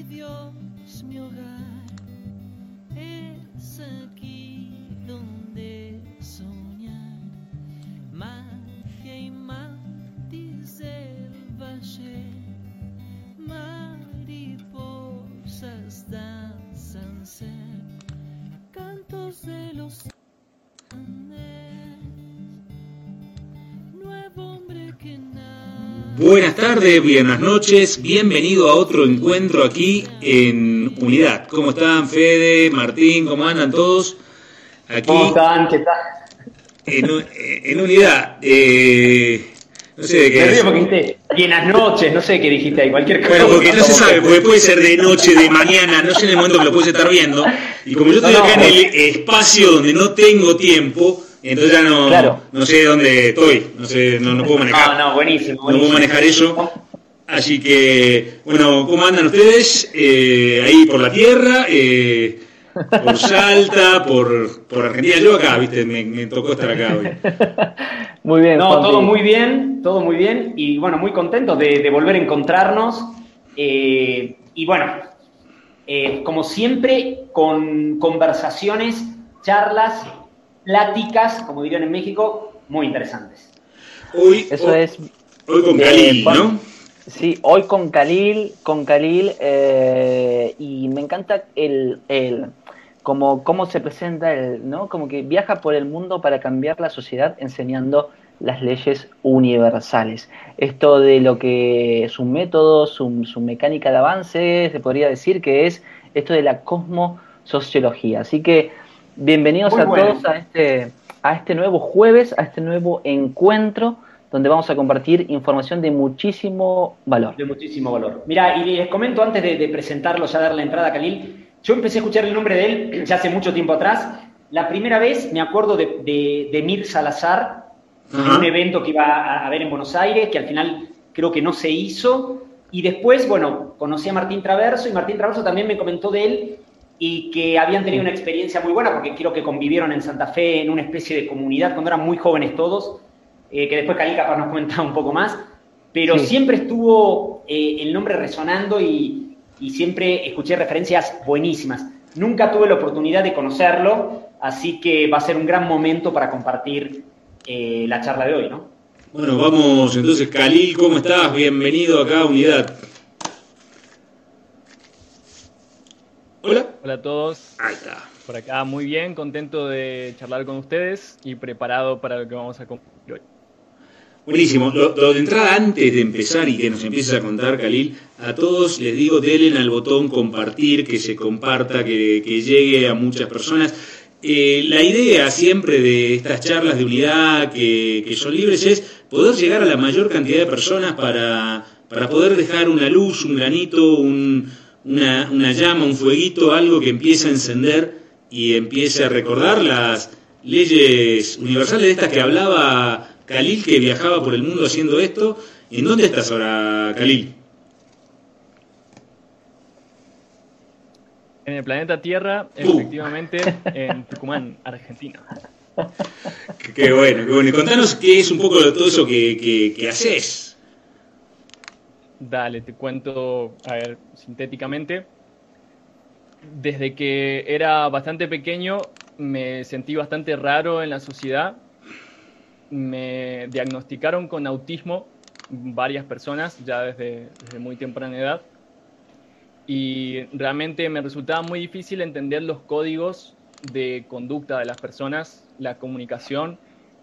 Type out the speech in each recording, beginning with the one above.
Dios, mi hogar es aquí donde soñar. Magia y matiz del valle, mariposas danzan ser, cantos de los Andes, nuevo hombre que nace. Buenas tardes, buenas noches, bienvenido a otro encuentro aquí en Unidad. ¿Cómo están Fede, Martín, cómo andan todos? Aquí ¿Cómo están? ¿Qué tal? en, en Unidad. eh, no sé de qué Me río porque dijiste buenas noches, no sé qué dijiste ahí, cualquier cosa. Bueno, porque no se sabe, que- porque puede ser de noche, de mañana, no sé en el momento que lo puedes estar viendo. Y como yo estoy acá en el espacio donde no tengo tiempo, entonces ya no, Claro. no sé dónde estoy, no sé, no, no puedo manejar. No, no, buenísimo. No puedo manejar eso. Así que, bueno, ¿cómo andan ustedes? Eh, ahí por la tierra, eh, por Salta, por, por Argentina. Yo acá, viste, me, me tocó estar acá hoy. Muy bien, No, todo muy bien, todo muy bien. Y bueno, muy contento de, de volver a encontrarnos. Eh, y bueno, eh, como siempre, con conversaciones, charlas, pláticas, como dirían en México, muy interesantes. Hoy, Eso hoy, es, hoy con eh, Khalil, ¿no? sí, hoy con Khalil, con Khalil, eh, y me encanta el, el como cómo se presenta el, ¿no? Como que viaja por el mundo para cambiar la sociedad enseñando las leyes universales. Esto de lo que su método, su, su mecánica de avance, se podría decir que es esto de la cosmosociología. Así que bienvenidos Muy a bueno. todos a este, a este nuevo jueves, a este nuevo encuentro donde vamos a compartir información de muchísimo valor. De muchísimo valor. Mira, y les comento antes de, de presentarlo, ya dar la entrada a Khalil, yo empecé a escuchar el nombre de él ya hace mucho tiempo atrás. La primera vez me acuerdo de, de, de Mir Salazar, en Ajá. un evento que iba a haber en Buenos Aires, que al final creo que no se hizo. Y después, bueno, conocí a Martín Traverso y Martín Traverso también me comentó de él y que habían tenido una experiencia muy buena porque creo que convivieron en Santa Fe en una especie de comunidad cuando eran muy jóvenes todos, eh, que después Khalil capaz nos comentaba un poco más, pero Sí. siempre estuvo eh, el nombre resonando y, y siempre escuché referencias buenísimas. Nunca tuve la oportunidad de conocerlo, así que va a ser un gran momento para compartir eh, la charla de hoy, ¿no? Bueno, vamos entonces, Khalil, ¿cómo estás? Bienvenido acá a Unidad. Hola. Hola a todos, Ahí está. por acá muy bien, contento de charlar con ustedes y preparado para lo que vamos a compartir hoy. Buenísimo. Lo, lo de entrada, antes de empezar y que nos empieces a contar, Khalil, a todos les digo, denle al botón compartir, que se comparta, que, que llegue a muchas personas. Eh, la idea siempre de estas charlas de unidad que, que son libres es poder llegar a la mayor cantidad de personas para, para poder dejar una luz, un granito, un- una, una llama, un fueguito, algo que empiece a encender y empiece a recordar las leyes universales de estas que hablaba Khalil, que viajaba por el mundo haciendo esto. ¿En dónde estás ahora, Khalil? En el planeta Tierra, Uh. efectivamente, en Tucumán, Argentina. Qué, bueno, qué bueno. Y contanos qué es un poco de todo eso que, que, que haces. Dale, te cuento, a ver, sintéticamente. Desde que era bastante pequeño me sentí bastante raro en la sociedad. Me diagnosticaron con autismo varias personas ya desde, desde muy temprana edad. y realmente me resultaba muy difícil entender los códigos de conducta de las personas, la comunicación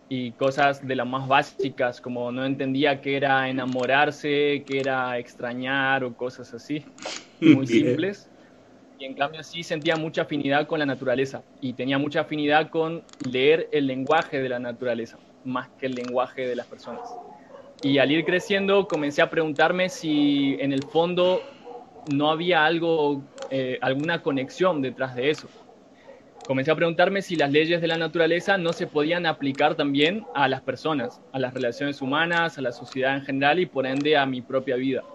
y cosas de las más básicas, como no entendía qué era enamorarse, qué era extrañar o cosas así, muy Bien. simples. Y en cambio sí sentía mucha afinidad con la naturaleza y tenía mucha afinidad con leer el lenguaje de la naturaleza, más que el lenguaje de las personas. Y al ir creciendo comencé a preguntarme si en el fondo no había algo, eh, alguna conexión detrás de eso. Comencé a preguntarme si las leyes de la naturaleza no se podían aplicar también a las personas, a las relaciones humanas, a la sociedad en general y por ende a mi propia vida.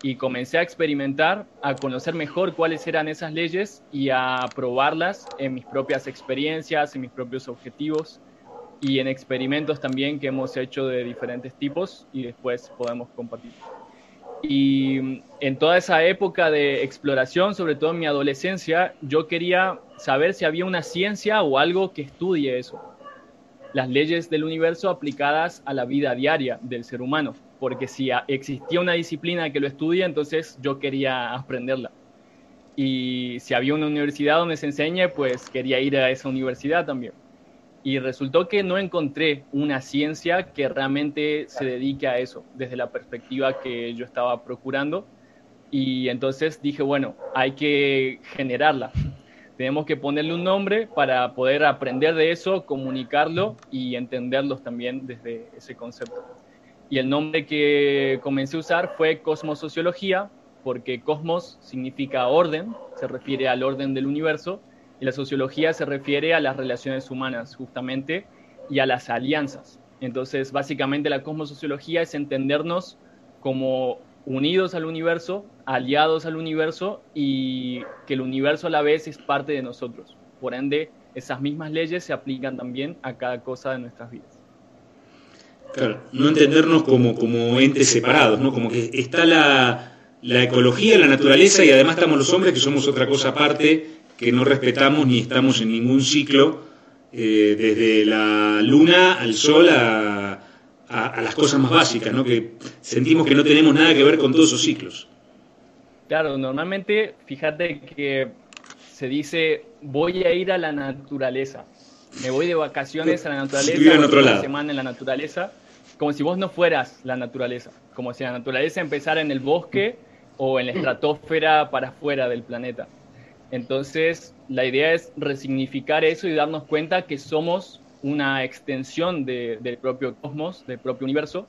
Y comencé a experimentar, a conocer mejor cuáles eran esas leyes y a probarlas en mis propias experiencias, en mis propios objetivos y en experimentos también que hemos hecho de diferentes tipos y después podemos compartir. Y en toda esa época de exploración, sobre todo en mi adolescencia, yo quería saber si había una ciencia o algo que estudie eso. Las leyes del universo aplicadas a la vida diaria del ser humano. Porque si existía una disciplina que lo estudie, entonces yo quería aprenderla. Y si había una universidad donde se enseñe, pues quería ir a esa universidad también. Y resultó que no encontré una ciencia que realmente se dedique a eso, desde la perspectiva que yo estaba procurando. Y entonces dije, bueno, hay que generarla. Tenemos que ponerle un nombre para poder aprender de eso, comunicarlo y entenderlos también desde ese concepto. Y el nombre que comencé a usar fue cosmosociología, porque cosmos significa orden, se refiere al orden del universo, la sociología se refiere a las relaciones humanas, justamente, y a las alianzas. Entonces, básicamente la cosmosociología es entendernos como unidos al universo, aliados al universo, y que el universo a la vez es parte de nosotros. Por ende, esas mismas leyes se aplican también a cada cosa de nuestras vidas. Claro, no entendernos como, como entes separados, ¿no? Como que está la, la ecología, la naturaleza y además estamos los hombres que somos otra cosa aparte, que no respetamos ni estamos en ningún ciclo, eh, desde la luna al sol a, a- a las cosas más básicas, ¿no? Que sentimos que no tenemos nada que ver con todos esos ciclos. Claro, normalmente, fíjate que se dice, voy a ir a la naturaleza. Me voy de vacaciones a la naturaleza, en otro una semana en la naturaleza, como si vos no fueras la naturaleza, como si la naturaleza empezara en el bosque o en la estratosfera para afuera del planeta. Entonces, la idea es resignificar eso y darnos cuenta que somos una extensión de- del propio cosmos, del propio universo,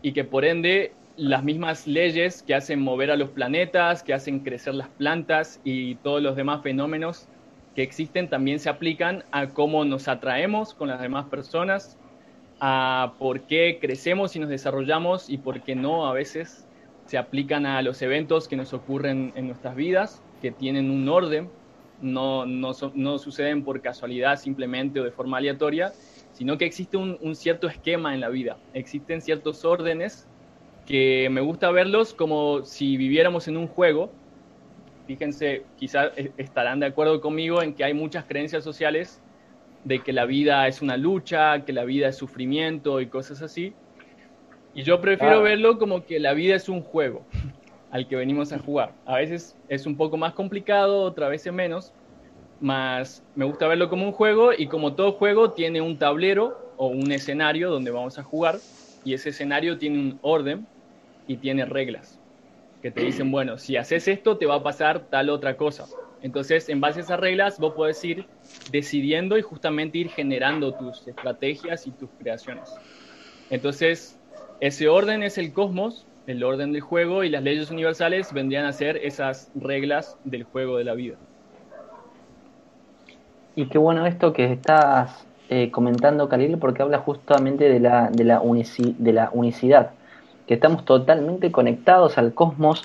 y que por ende las mismas leyes que hacen mover a los planetas, que hacen crecer las plantas y todos los demás fenómenos que existen también se aplican a cómo nos atraemos con las demás personas, a por qué crecemos y nos desarrollamos y por qué no a veces se aplican a los eventos que nos ocurren en nuestras vidas, que tienen un orden, no, no, so- no suceden por casualidad simplemente o de forma aleatoria, sino que existe un, un cierto esquema en la vida, existen ciertos órdenes que me gusta verlos como si viviéramos en un juego. Fíjense, quizás estarán de acuerdo conmigo en que hay muchas creencias sociales de que la vida es una lucha, que la vida es sufrimiento y cosas así. Y yo prefiero Ah. verlo como que la vida es un juego al que venimos a jugar. A veces es un poco más complicado, otra veces menos, más me gusta verlo como un juego y como todo juego tiene un tablero o un escenario donde vamos a jugar y ese escenario tiene un orden y tiene reglas que te dicen, bueno, si haces esto te va a pasar tal otra cosa. Entonces, en base a esas reglas, vos podés ir decidiendo y justamente ir generando tus estrategias y tus creaciones. Entonces, ese orden es el cosmos, el orden del juego, y las leyes universales vendrían a ser esas reglas del juego de la vida. Y qué bueno esto que estás eh, comentando, Khalil, porque habla justamente de la, de, la de la unicidad, que estamos totalmente conectados al cosmos,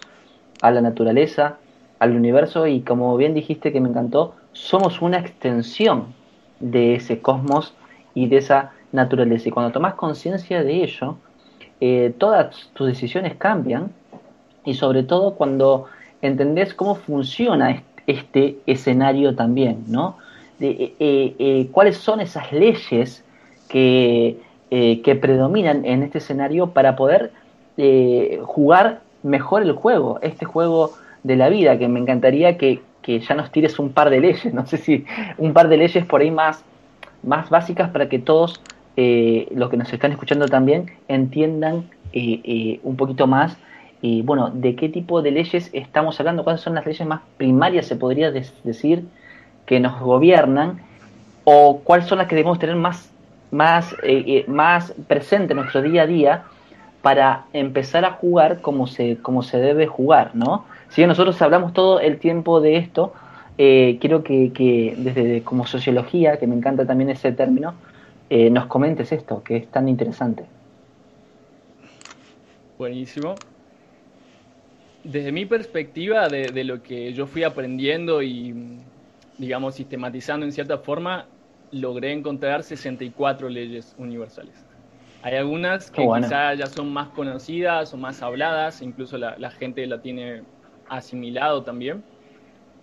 a la naturaleza, al universo, y como bien dijiste que me encantó, somos una extensión de ese cosmos y de esa naturaleza. Y cuando tomas conciencia de ello, eh, todas tus decisiones cambian, y sobre todo cuando entendés cómo funciona est- este escenario también, ¿no? de, eh, eh, eh, cuáles son esas leyes que, predominan en este escenario para poder jugar mejor el juego, este juego de la vida, que me encantaría que, que ya nos tires un par de leyes, no sé si un par de leyes por ahí más, más básicas para que todos eh, los que nos están escuchando también entiendan eh, eh, un poquito más, y bueno, de qué tipo de leyes estamos hablando, cuáles son las leyes más primarias, se podría decir, que nos gobiernan, o cuáles son las que debemos tener más, más, eh, eh, más presente en nuestro día a día para empezar a jugar como se, como se debe jugar, ¿no? Si nosotros hablamos todo el tiempo de esto, eh, quiero que, que desde como sociología, que me encanta también ese término, eh, nos comentes esto, que es tan interesante. Buenísimo. Desde mi perspectiva, de, de lo que yo fui aprendiendo y, digamos, sistematizando en cierta forma, logré encontrar 64 leyes universales. Hay algunas que Qué bueno. quizá ya son más conocidas o más habladas, incluso la, la gente la tiene asimilado también,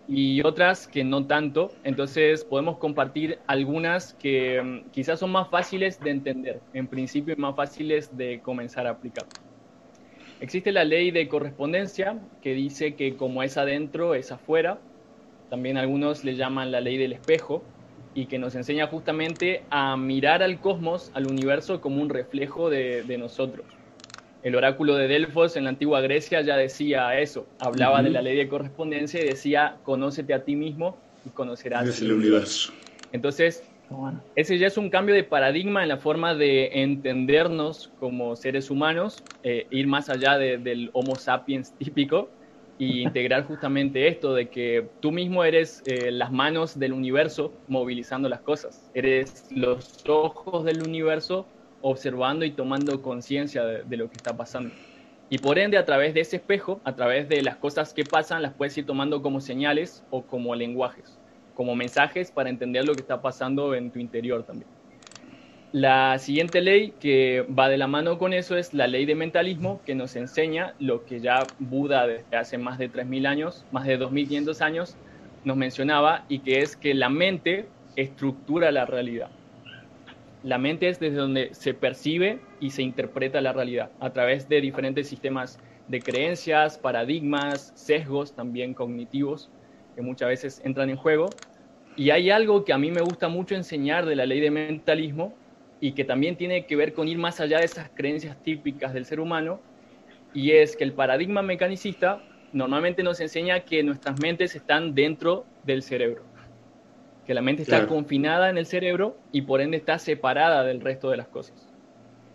y otras que no tanto. Entonces podemos compartir algunas que mm, quizás son más fáciles de entender, en principio y más fáciles de comenzar a aplicar. Existe la ley de correspondencia que dice que como es adentro, es afuera. También algunos le llaman la ley del espejo y que nos enseña justamente a mirar al cosmos, al universo, como un reflejo de, de nosotros. El oráculo de Delfos en la antigua Grecia ya decía eso, hablaba de la ley de correspondencia y decía, conócete a ti mismo y conocerás Es el universo. Entonces, ese ya es un cambio de paradigma en la forma de entendernos como seres humanos, eh, ir más allá de- del Homo sapiens típico y integrar justamente esto de que tú mismo eres eh, las manos del universo movilizando las cosas, eres los ojos del universo observando y tomando conciencia de, lo que está pasando. Y por ende, a través de ese espejo, a través de las cosas que pasan, las puedes ir tomando como señales o como lenguajes como mensajes para entender lo que está pasando en tu interior también. La siguiente ley que va de la mano con eso es la ley de mentalismo, que nos enseña lo que ya Buda desde hace más de 3.000 años, más de 2.500 años, nos mencionaba, y que es que la mente estructura la realidad. La mente es desde donde se percibe y se interpreta la realidad, a través de diferentes sistemas de creencias, paradigmas, sesgos también cognitivos, que muchas veces entran en juego. Y hay algo que a mí me gusta mucho enseñar de la ley de mentalismo y que también tiene que ver con ir más allá de esas creencias típicas del ser humano, y es que el paradigma mecanicista normalmente nos enseña que nuestras mentes están dentro del cerebro, que la mente está Claro. confinada en el cerebro y por ende está separada del resto de las cosas.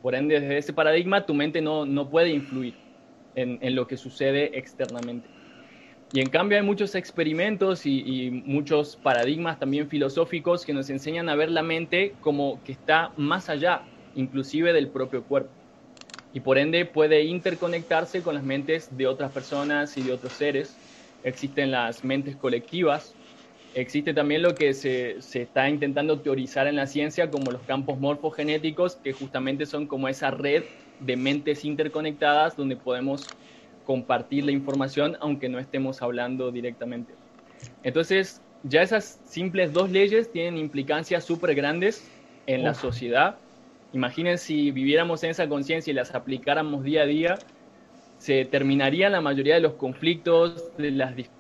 Por ende, desde ese paradigma tu mente no, no puede influir en, en lo que sucede externamente. Y en cambio hay muchos experimentos y, y muchos paradigmas también filosóficos que nos enseñan a ver la mente como que está más allá, inclusive del propio cuerpo. Y por ende puede interconectarse con las mentes de otras personas y de otros seres. Existen las mentes colectivas. Existe también lo que se, se está intentando teorizar en la ciencia como los campos morfogenéticos, que justamente son como esa red de mentes interconectadas donde podemos compartir la información aunque no estemos hablando directamente. Entonces, ya esas simples dos leyes tienen implicancias súper grandes en la Uf. sociedad. Imaginen si viviéramos en esa conciencia y las aplicáramos día a día, se terminarían la mayoría de los conflictos, de las discusiones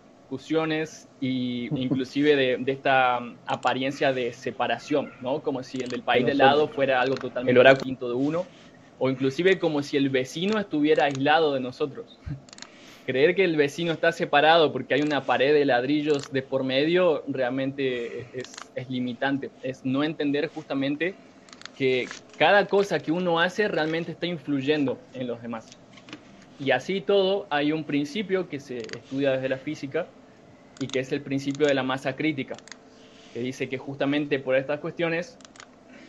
y inclusive de, de esta um, apariencia de separación, ¿no? Como si el del país de lado fuera algo totalmente el oráculo quinto de uno, o inclusive como si el vecino estuviera aislado de nosotros. Creer que el vecino está separado porque hay una pared de ladrillos de por medio realmente es, es limitante. Es no entender justamente que cada cosa que uno hace realmente está influyendo en los demás. Y así todo, hay un principio que se estudia desde la física y que es el principio de la masa crítica, que dice que justamente por estas cuestiones,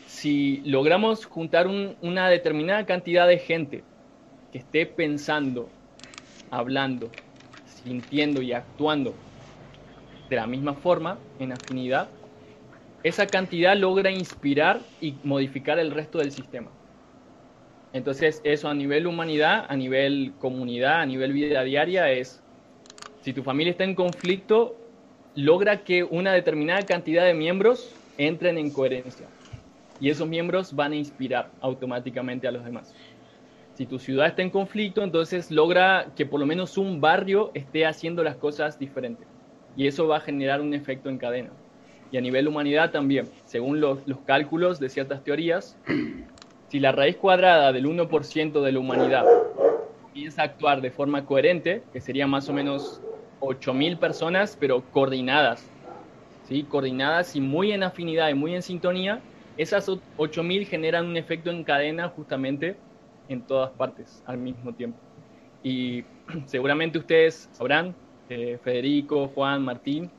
si logramos juntar un- una determinada cantidad de gente que esté pensando, hablando, sintiendo y actuando de la misma forma, en afinidad, esa cantidad logra inspirar y modificar el resto del sistema. Entonces, eso a nivel humanidad, a nivel comunidad, a nivel vida diaria es, si tu familia está en conflicto, logra que una determinada cantidad de miembros entren en coherencia. Y esos miembros van a inspirar automáticamente a los demás. Si tu ciudad está en conflicto, entonces logra que por lo menos un barrio esté haciendo las cosas diferentes. Y eso va a generar un efecto en cadena. Y a nivel humanidad también, según los, los cálculos de ciertas teorías, si la raíz cuadrada del 1% de la humanidad comienza a actuar de forma coherente, que serían más o menos 8.000 personas, pero coordinadas, ¿sí? coordinadas y muy en afinidad y muy en sintonía, esas 8.000 generan un efecto en cadena justamente en todas partes al mismo tiempo. Y seguramente ustedes sabrán, eh, Federico, Juan, Martín,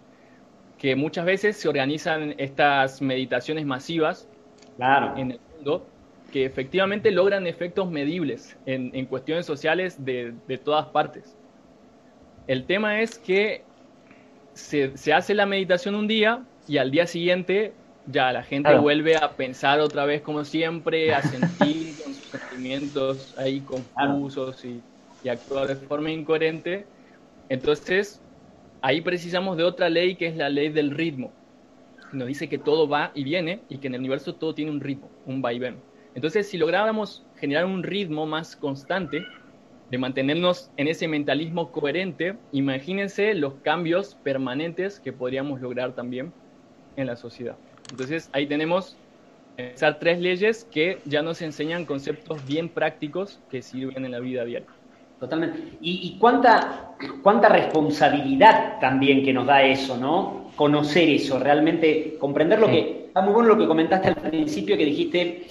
que muchas veces se organizan estas meditaciones masivas Claro. en el mundo que efectivamente logran efectos medibles en, en cuestiones sociales de, de todas partes. El tema es que se, se hace la meditación un día y al día siguiente ya la gente Claro. vuelve a pensar otra vez como siempre, a sentir con sus sentimientos ahí confusos y, y actuar de forma incoherente. Entonces, ahí precisamos de otra ley que es la ley del ritmo. Nos dice que todo va y viene y que en el universo todo tiene un ritmo, un vaivén. Entonces, si lográramos generar un ritmo más constante, de mantenernos en ese mentalismo coherente, imagínense los cambios permanentes que podríamos lograr también en la sociedad. Entonces, ahí tenemos esas tres leyes que ya nos enseñan conceptos bien prácticos que sirven en la vida diaria. Totalmente. Y, y cuánta, cuánta responsabilidad también que nos da eso, ¿no? Conocer eso, realmente comprender lo que. Está muy bueno lo que comentaste al principio, que dijiste,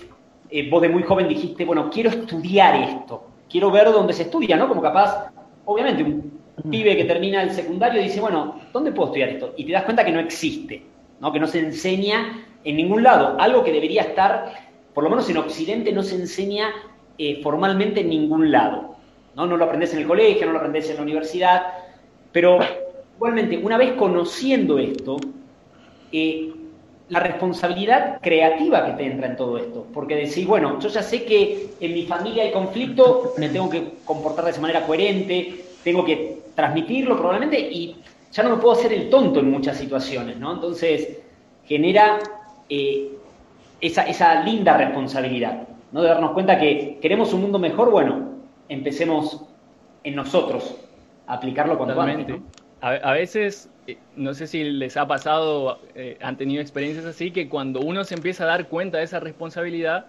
eh, vos de muy joven dijiste, bueno, quiero estudiar esto, quiero ver dónde se estudia, ¿no? Como capaz, obviamente, un pibe que termina el secundario dice, bueno, ¿dónde puedo estudiar esto? Y te das cuenta que no existe, ¿no? Que no se enseña en ningún lado, algo que debería estar, por lo menos en Occidente, no se enseña eh, formalmente en ningún lado. ¿no? No lo aprendes en el colegio, no lo aprendes en la universidad, pero igualmente, una vez conociendo esto, eh, la responsabilidad creativa que te entra en todo esto, porque decís, bueno, yo ya sé que en mi familia hay conflicto, me tengo que comportar de esa manera coherente, tengo que transmitirlo probablemente y ya no me puedo hacer el tonto en muchas situaciones, ¿no? Entonces, genera eh, esa, esa linda responsabilidad, ¿no? De darnos cuenta que queremos un mundo mejor, bueno, empecemos en nosotros a aplicarlo cuanto antes. A, veces, no sé si les ha pasado, eh, han tenido experiencias así, que cuando uno se empieza a dar cuenta de esa responsabilidad,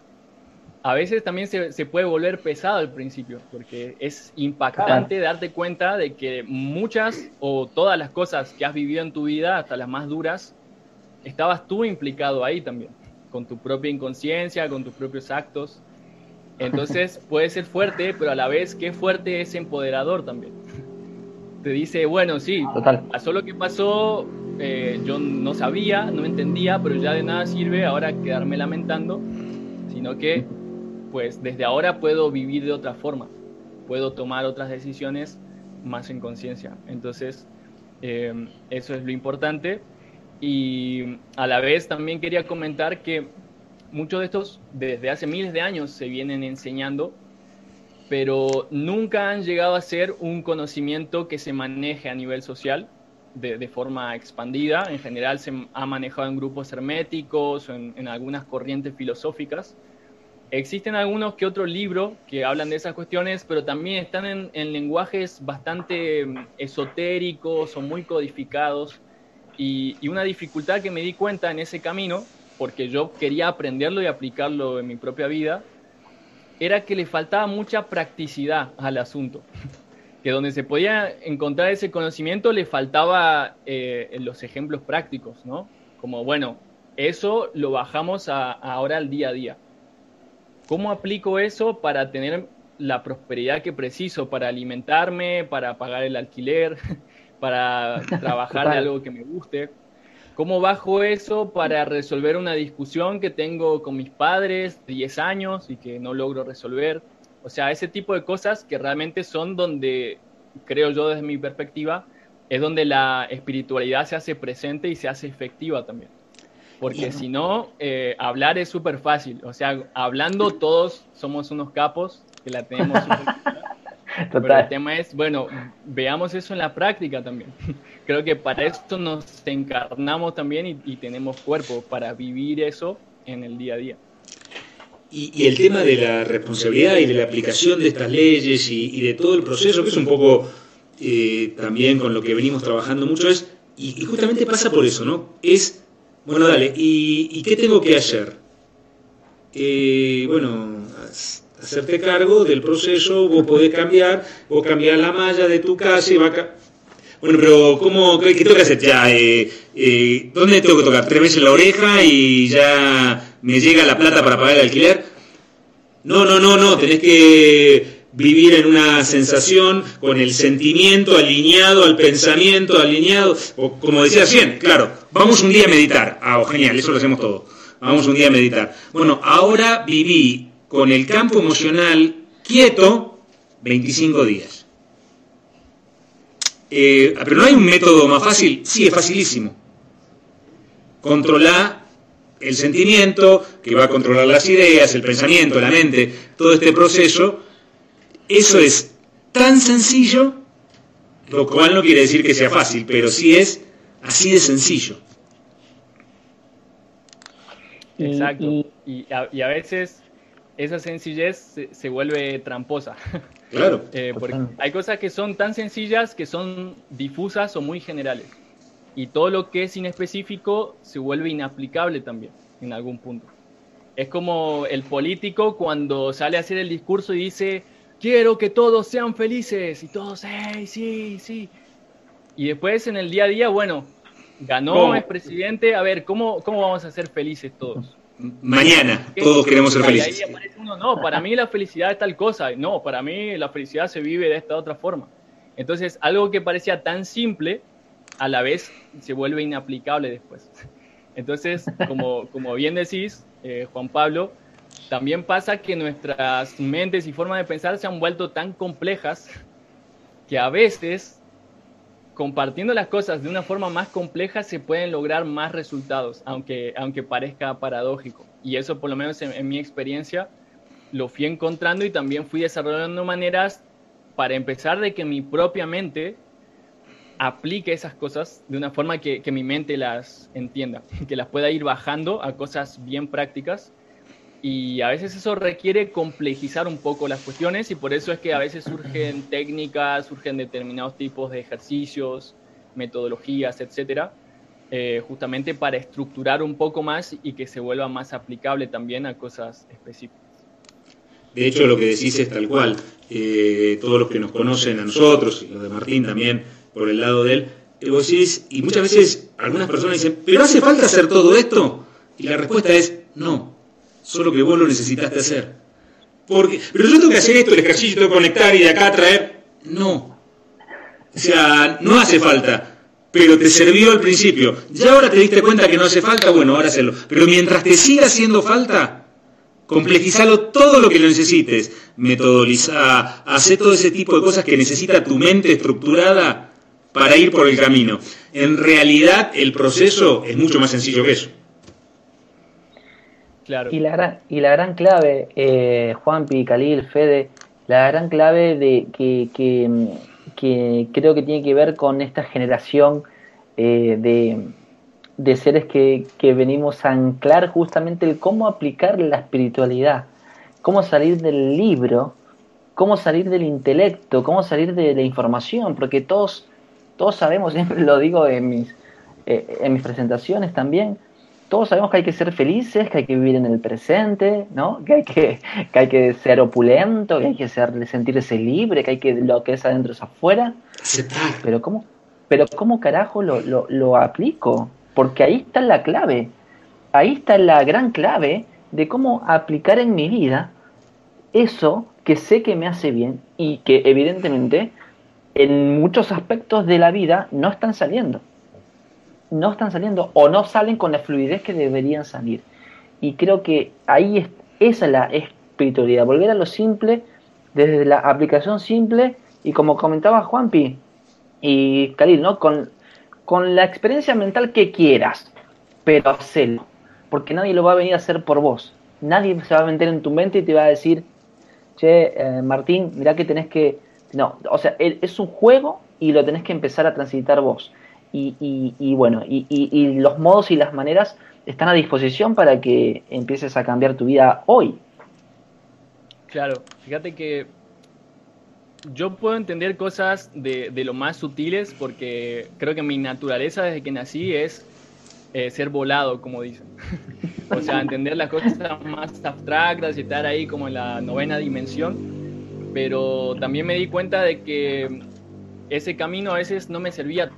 a veces también se, se puede volver pesado al principio, porque es impactante darte cuenta de que muchas o todas las cosas que has vivido en tu vida, hasta las más duras, estabas tú implicado ahí también, con tu propia inconsciencia, con tus propios actos. Entonces puede ser fuerte, pero a la vez qué fuerte es empoderador también. Te dice, bueno, sí, Total. pasó lo que pasó, eh, yo no sabía, no entendía, pero ya de nada sirve ahora quedarme lamentando, sino que pues desde ahora puedo vivir de otra forma, puedo tomar otras decisiones más en conciencia. Entonces, eh, eso es lo importante. Y a la vez también quería comentar que muchos de estos desde hace miles de años se vienen enseñando, pero nunca han llegado a ser un conocimiento que se maneje a nivel social de, forma expandida. En general se ha manejado en grupos herméticos o en, algunas corrientes filosóficas. Existen algunos que otros libros que hablan de esas cuestiones, pero también están en, en lenguajes bastante mm, esotéricos o muy codificados. Y una dificultad que me di cuenta en ese camino, porque yo quería aprenderlo y aplicarlo en mi propia vida, era que le faltaba mucha practicidad al asunto. Que donde se podía encontrar ese conocimiento le faltaba eh, los ejemplos prácticos, ¿no? Como, bueno, eso lo bajamos a, a ahora al día a día. ¿Cómo aplico eso para tener la prosperidad que preciso, para alimentarme, para pagar el alquiler, para trabajar de algo que me guste? ¿Cómo bajo eso para resolver una discusión que tengo con mis padres de 10 años y que no logro resolver? O sea, ese tipo de cosas que realmente son donde, creo yo desde mi perspectiva, es donde la espiritualidad se hace presente y se hace efectiva también. Porque si no, eh, hablar es súper fácil. O sea, hablando todos somos unos capos que la tenemos pero el tema es, bueno, veamos eso en la práctica también. Creo que para esto nos encarnamos también y, y tenemos cuerpo para vivir eso en el día a día. y, y el tema de la responsabilidad y de la aplicación de estas leyes y, y de todo el proceso, que es un poco eh, también con lo que venimos trabajando mucho, es, y, y justamente pasa por eso, ¿no? Es, bueno, dale, ¿y, y qué tengo que hacer? Eh, bueno, hacerte cargo del proceso, vos podés cambiar, vos cambiar la malla de tu casa y va a... Bueno, pero ¿cómo, qué, qué tengo que hacer ya? Eh, eh, ¿Dónde tengo que tocar? ¿Tres veces la oreja y ya me llega la plata para pagar el alquiler? No, no, no, no, tenés que vivir en una sensación con el sentimiento alineado al pensamiento, alineado, o como decía recién, claro, vamos un día a meditar. Ah, genial, eso lo hacemos todo. Vamos un día a meditar. Bueno, ahora viví con el campo emocional quieto 25 días. Eh, pero no hay un método más fácil. Sí, es facilísimo. Controlar el sentimiento, que va a controlar las ideas, el pensamiento, la mente, todo este proceso. Eso es tan sencillo, lo cual no quiere decir que sea fácil, pero sí es así de sencillo. Exacto. Y, a, y a veces esa sencillez se, se vuelve tramposa. Claro. Eh, porque hay cosas que son tan sencillas que son difusas o muy generales. Y todo lo que es inespecífico se vuelve inaplicable también en algún punto. Es como el político cuando sale a hacer el discurso y dice, quiero que todos sean felices. Y todos, hey, sí, sí. Y después en el día a día, bueno, ganó, ¿Cómo? es presidente, a ver, ¿cómo, ¿cómo vamos a ser felices todos? Mañana todos queremos ser ahí felices. aparece uno, no, para mí la felicidad es tal cosa, no, para mí la felicidad se vive de esta otra forma. Entonces, algo que parecía tan simple, a la vez se vuelve inaplicable después. Entonces, como, como bien decís, eh, Juan Pablo, también pasa que nuestras mentes y formas de pensar se han vuelto tan complejas que a veces compartiendo las cosas de una forma más compleja se pueden lograr más resultados, aunque, aunque parezca paradójico. Y eso, por lo menos en, mi experiencia, lo fui encontrando y también fui desarrollando maneras para empezar de que mi propia mente aplique esas cosas de una forma que mi mente las entienda, que las pueda ir bajando a cosas bien prácticas. Y a veces eso requiere complejizar un poco las cuestiones y por eso es que a veces surgen técnicas, surgen determinados tipos de ejercicios, metodologías, etcétera, eh, justamente para estructurar un poco más y que se vuelva más aplicable también a cosas específicas. De hecho, lo que decís es tal cual. Eh, todos los que nos conocen a nosotros, y lo de Martín también, por el lado de él, eh, vos decís, y muchas veces algunas personas dicen, ¿pero hace falta hacer todo esto? Y la respuesta es, no, solo que vos lo necesitaste hacer. Porque, pero yo tengo que hacer esto, el ejercicio, tengo conectar y de acá traer. No. O sea, no hace falta. Pero te sirvió al principio. Ya ahora te diste cuenta que no hace falta, bueno, ahora hacerlo. Pero mientras te siga haciendo falta, complejizalo todo lo que lo necesites. Metodoliza, hace todo ese tipo de cosas que necesita tu mente estructurada para ir por el camino. En realidad, el proceso es mucho más sencillo que eso. Y la gran, y la gran clave, eh, Juanpi, Khalil, Fede, la gran clave de que, que, mm, que creo que tiene que ver con esta generación eh, de, de seres que, que venimos a anclar justamente el cómo aplicar la espiritualidad, cómo salir del libro, cómo salir del intelecto, cómo salir de la información, porque todos, todos sabemos, siempre lo digo en mis, eh, en mis presentaciones también, todos sabemos que hay que ser felices, que hay que vivir en el presente, ¿no? Que hay que, que hay que ser opulento, que hay que ser, sentirse libre, que hay que lo que es adentro es afuera. Aceptar. Pero ¿cómo, pero cómo carajo lo, lo, lo aplico? Porque ahí está la clave. Ahí está la gran clave de cómo aplicar en mi vida eso que sé que me hace bien y que evidentemente en muchos aspectos de la vida no están saliendo no están saliendo o no salen con la fluidez que deberían salir. Y creo que ahí es, esa es la espiritualidad, volver a lo simple, desde la aplicación simple y como comentaba Juanpi y Khalil, ¿no? Con, con la experiencia mental que quieras, pero hacelo, porque nadie lo va a venir a hacer por vos. Nadie se va a meter en tu mente y te va a decir, che, eh, Martín, mirá que tenés que... No, o sea, es un juego y lo tenés que empezar a transitar vos y, y, y bueno, y, y, los modos y las maneras están a disposición para que empieces a cambiar tu vida hoy, Claro, fíjate que yo puedo entender cosas de, de lo más sutiles porque creo que mi naturaleza desde que nací es eh, ser volado, como dicen. o sea, entender las cosas más abstractas y estar ahí como en la novena dimensión. Pero también me di cuenta de que ese camino a veces no me servía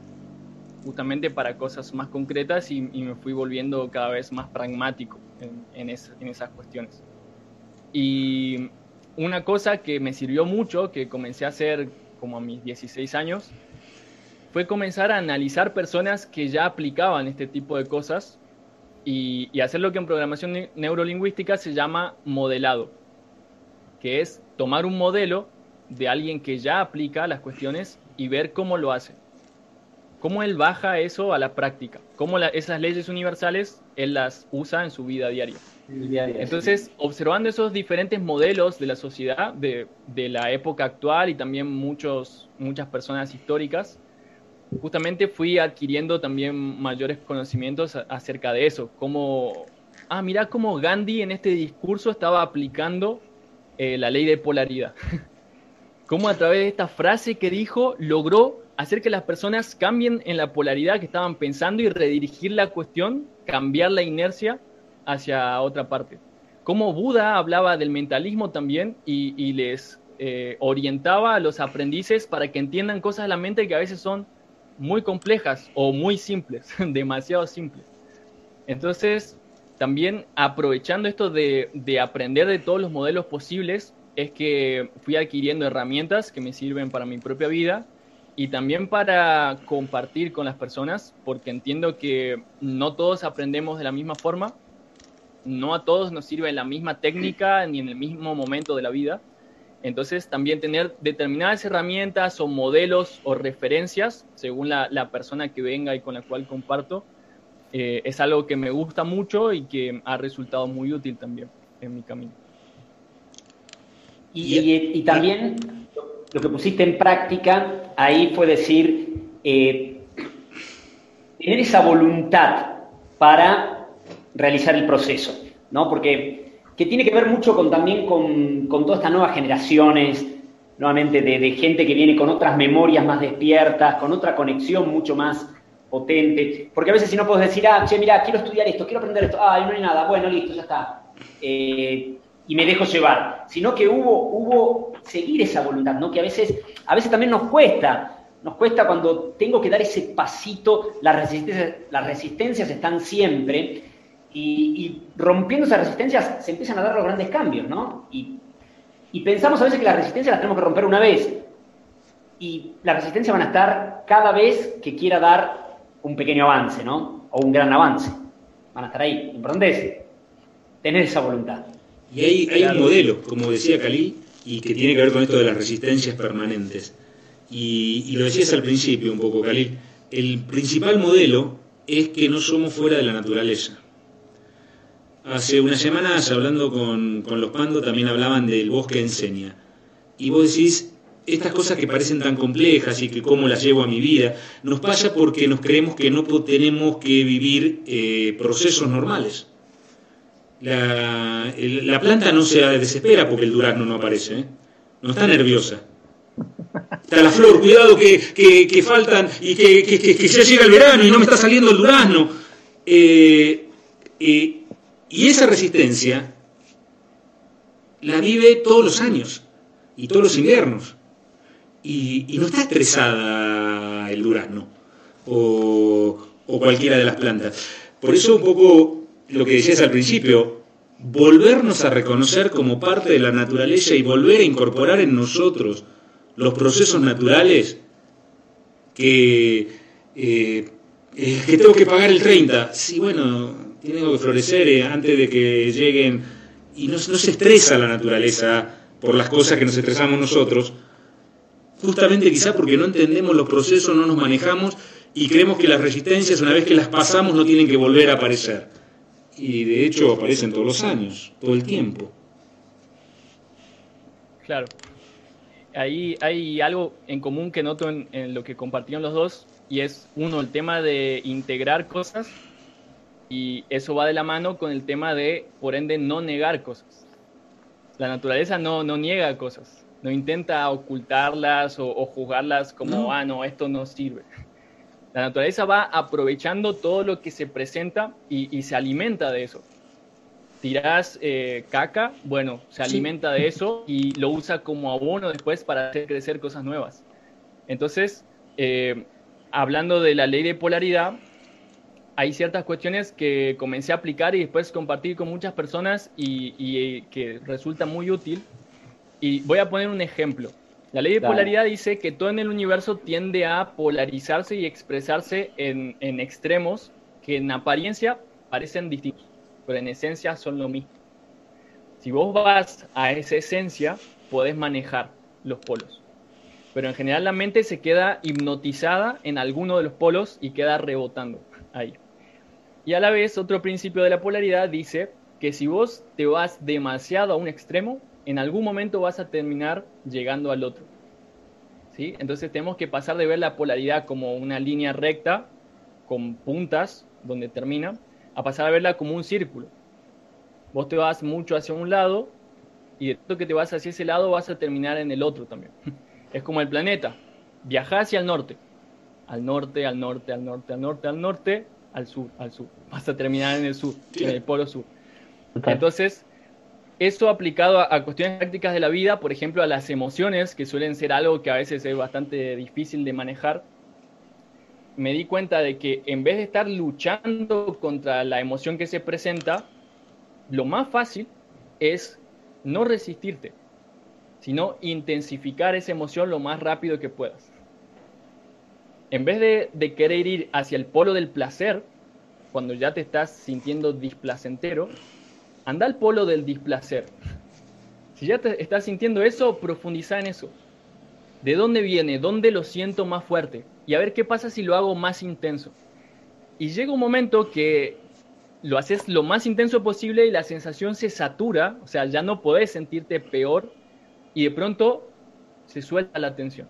justamente para cosas más concretas y, me fui volviendo cada vez más pragmático en, en, en esas cuestiones. Y una cosa que me sirvió mucho, que comencé a hacer como a mis 16 años, fue comenzar a analizar personas que ya aplicaban este tipo de cosas y, y hacer lo que en programación ne- neurolingüística se llama modelado, que es tomar un modelo de alguien que ya aplica las cuestiones y ver cómo lo hace. Cómo él baja eso a la práctica, cómo la- esas leyes universales él las usa en su vida diaria. Entonces, observando esos diferentes modelos de la sociedad, de, de la época actual y también muchos, muchas personas históricas, justamente fui adquiriendo también mayores conocimientos acerca de eso. Como, ah, mira cómo Gandhi en este discurso estaba aplicando eh, la ley de polaridad. cómo a través de esta frase que dijo logró hacer que las personas cambien en la polaridad que estaban pensando y redirigir la cuestión, cambiar la inercia hacia otra parte. Cómo Buda hablaba del mentalismo también y, y les eh, orientaba a los aprendices para que entiendan cosas de la mente que a veces son muy complejas o muy simples, demasiado simples. Entonces, también aprovechando esto de, de aprender de todos los modelos posibles, es que fui adquiriendo herramientas que me sirven para mi propia vida y también para compartir con las personas, porque entiendo que no todos aprendemos de la misma forma, no a todos nos sirve la misma técnica ni en el mismo momento de la vida. Entonces, también tener determinadas herramientas o modelos o referencias, según la, la persona que venga y con la cual comparto, eh, es algo que me gusta mucho y que ha resultado muy útil también en mi camino. Y, y- y también lo que pusiste en práctica ahí fue decir, eh, tener esa voluntad para realizar el proceso, ¿no? Porque que tiene que ver mucho con, también con, con todas estas nuevas generaciones, nuevamente de, gente que viene con otras memorias más despiertas, con otra conexión mucho más potente, porque a veces si no puedes decir, ah, che, mira, quiero estudiar esto, quiero aprender esto, ah, no hay nada, bueno, listo, ya está. Eh, y me dejo llevar, sino que hubo, hubo seguir esa voluntad, ¿no? Que a veces, a veces también nos cuesta, nos cuesta cuando tengo que dar ese pasito, las resistencias, las resistencias están siempre, y, rompiendo esas resistencias se empiezan a dar los grandes cambios, ¿no? Y, pensamos a veces que las resistencias las tenemos que romper una vez, y las resistencias van a estar cada vez que quiera dar un pequeño avance, ¿no? O un gran avance. Van a estar ahí. Lo importante es tener esa voluntad. Y hay, hay un modelo, como decía Khalil, y que tiene que ver con esto de las resistencias permanentes. Y, y lo decías al principio un poco, Khalil. El principal modelo es que no somos fuera de la naturaleza. Hace unas semanas, hablando con, con los Pando, también hablaban del bosque enseña. Y vos decís, estas cosas que parecen tan complejas y que cómo las llevo a mi vida, nos pasa porque nos creemos que no tenemos que vivir eh, procesos normales. La, la planta no se desespera porque el durazno no aparece, ¿eh? no está nerviosa. Está la flor, cuidado que, que- faltan y que- que ya llega el verano y no me está saliendo el durazno. Eh, eh, y esa resistencia la vive todos los años y todos los inviernos. Y, y no está estresada el durazno o, o cualquiera de las plantas. Por eso un poco lo que decías al principio, volvernos a reconocer como parte de la naturaleza y volver a incorporar en nosotros los procesos naturales que, eh, eh, que tengo que pagar el 30. Sí, bueno, tengo que florecer eh, antes de que lleguen. Y no, no se estresa la naturaleza por las cosas que nos estresamos nosotros, justamente quizá porque no entendemos los procesos, no nos manejamos y creemos que las resistencias, una vez que las pasamos, no tienen que volver a aparecer. Y de hecho aparecen todos los años, todo el tiempo. Claro. Ahí hay algo en común que noto en, en lo que compartieron los dos y es uno el tema de integrar cosas y eso va de la mano con el tema de, por ende, no negar cosas. La naturaleza no, no niega cosas, no intenta ocultarlas o, o juzgarlas como, No. ah, no, esto no sirve. La naturaleza va aprovechando todo lo que se presenta y, y se alimenta de eso. Tirás eh, caca, bueno, se Sí. alimenta de eso y lo usa como abono después para hacer crecer cosas nuevas. Entonces, eh, hablando de la ley de polaridad, hay ciertas cuestiones que comencé a aplicar y después compartir con muchas personas y, y, eh, que resulta muy útil. Y voy a poner un ejemplo. La ley de polaridad dice que todo en el universo tiende a polarizarse y expresarse en, en extremos que en apariencia parecen distintos, pero en esencia son lo mismo. Si vos vas a esa esencia, podés manejar los polos. Pero en general la mente se queda hipnotizada en alguno de los polos y queda rebotando ahí. Y a la vez, otro principio de la polaridad dice que si vos te vas demasiado a un extremo, en algún momento vas a terminar llegando al otro. ¿Sí? Entonces tenemos que pasar de ver la polaridad como una línea recta con puntas donde termina, a pasar a verla como un círculo. Vos te vas mucho hacia un lado y de tanto que te vas hacia ese lado vas a terminar en el otro también. Es como el planeta. Viaja hacia el norte. Al norte, al norte, al norte, al norte, al norte, al sur, al sur. Vas a terminar en el sur, en el polo sur. Entonces, eso aplicado a, cuestiones prácticas de la vida, por ejemplo, a las emociones, que suelen ser algo que a veces es bastante difícil de manejar, me di cuenta de que en vez de estar luchando contra la emoción que se presenta, lo más fácil es no resistirte, sino intensificar esa emoción lo más rápido que puedas. En vez de, de querer ir hacia el polo del placer, cuando ya te estás sintiendo displacentero, anda al polo del displacer. Si ya te estás sintiendo eso, profundiza en eso. ¿De dónde viene? ¿Dónde lo siento más fuerte? Y a ver qué pasa si lo hago más intenso. Y llega un momento que lo haces lo más intenso posible y la sensación se satura, o sea, ya no podés sentirte peor y de pronto se suelta la tensión.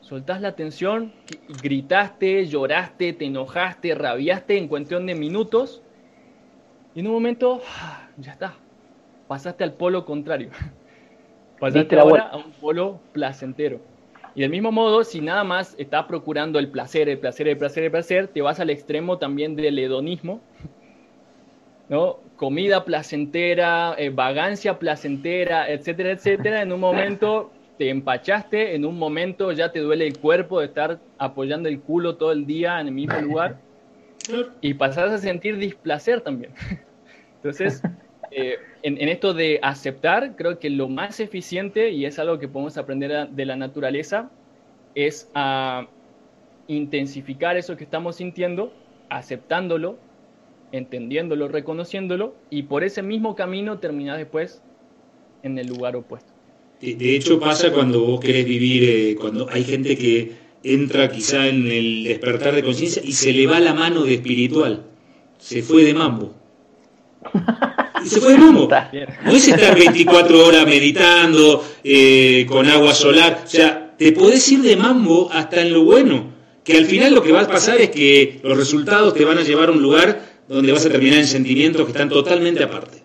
Soltás la tensión, gritaste, lloraste, te enojaste, rabiaste en cuestión de minutos y en un momento ah, ya está, pasaste al polo contrario. Pasaste ahora a un polo placentero. Y del mismo modo, si nada más estás procurando el placer, el placer, el placer, el placer, te vas al extremo también del hedonismo, ¿no? Comida placentera, eh, vagancia placentera, etcétera, etcétera. En un momento te empachaste, en un momento ya te duele el cuerpo de estar apoyando el culo todo el día en el mismo lugar y pasás a sentir displacer también. Entonces, eh, en, esto de aceptar, creo que lo más eficiente, y es algo que podemos aprender de la naturaleza, es a intensificar eso que estamos sintiendo, aceptándolo, entendiéndolo, reconociéndolo, y por ese mismo camino terminar después en el lugar opuesto. De, de hecho pasa cuando vos querés vivir, eh, cuando hay gente que entra quizá en el despertar de conciencia y se le va la mano de espiritual, se fue de mambo. Y se fue de mambo. Bien. No es estar 24 horas meditando eh, con agua solar. O sea, te podés ir de mambo hasta en lo bueno. Que al final lo que va a pasar es que los resultados te van a llevar a un lugar donde vas a terminar en sentimientos que están totalmente aparte.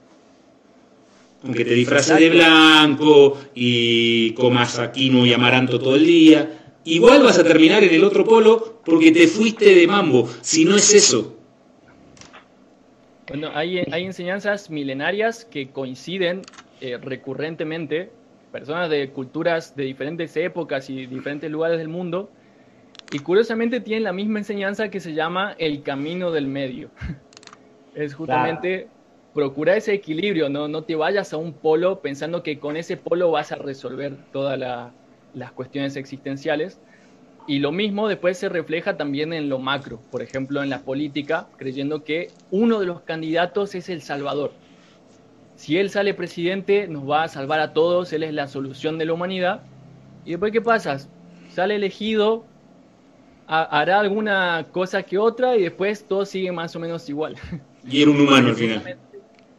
Aunque te disfraces de blanco y comas quinoa y amaranto todo el día, igual vas a terminar en el otro polo porque te fuiste de mambo. Si no es eso, Bueno, hay, hay enseñanzas milenarias que coinciden eh, recurrentemente, personas de culturas de diferentes épocas y diferentes lugares del mundo, y curiosamente tienen la misma enseñanza que se llama el camino del medio. Es justamente procurar ese equilibrio, ¿no? no te vayas a un polo pensando que con ese polo vas a resolver todas la- las cuestiones existenciales. Y lo mismo después se refleja también en lo macro, por ejemplo, en la política, creyendo que uno de los candidatos es el salvador. Si él sale presidente, nos va a salvar a todos, él es la solución de la humanidad. ¿Y después qué pasa? Sale elegido, ha- hará alguna cosa que otra y después todo sigue más o menos igual. y era un humano al final.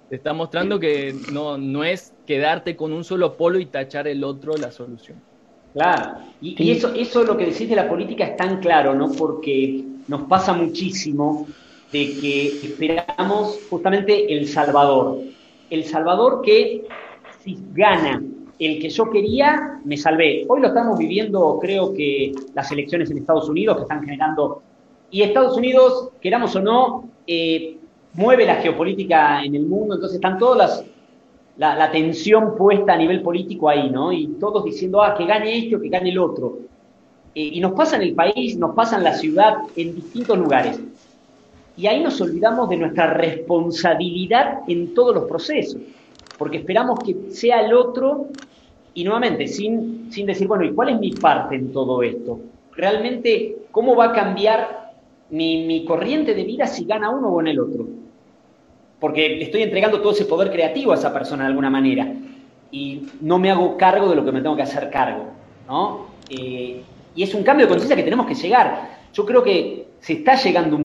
Te está mostrando que no, no es quedarte con un solo polo y tachar el otro la solución. Claro, y, y eso, eso lo que decís de la política es tan claro, ¿no? Porque nos pasa muchísimo de que esperamos justamente el Salvador. El Salvador que si gana el que yo quería, me salvé. Hoy lo estamos viviendo, creo que las elecciones en Estados Unidos que están generando... Y Estados Unidos, queramos o no, eh, mueve la geopolítica en el mundo, entonces están todas las, la, tensión puesta a nivel político ahí, ¿no? Y todos diciendo, ah, que gane este o que gane el otro. Eh, y nos pasa en el país, nos pasa en la ciudad, en distintos lugares. Y ahí nos olvidamos de nuestra responsabilidad en todos los procesos, porque esperamos que sea el otro y nuevamente, sin, sin decir, bueno, ¿y cuál es mi parte en todo esto? Realmente, ¿cómo va a cambiar mi, mi corriente de vida si gana uno o en el otro? Porque estoy entregando todo ese poder creativo a esa persona de alguna manera y no me hago cargo de lo que me tengo que hacer cargo, ¿no? Eh, y es un cambio de conciencia que tenemos que llegar. Yo creo que se está llegando un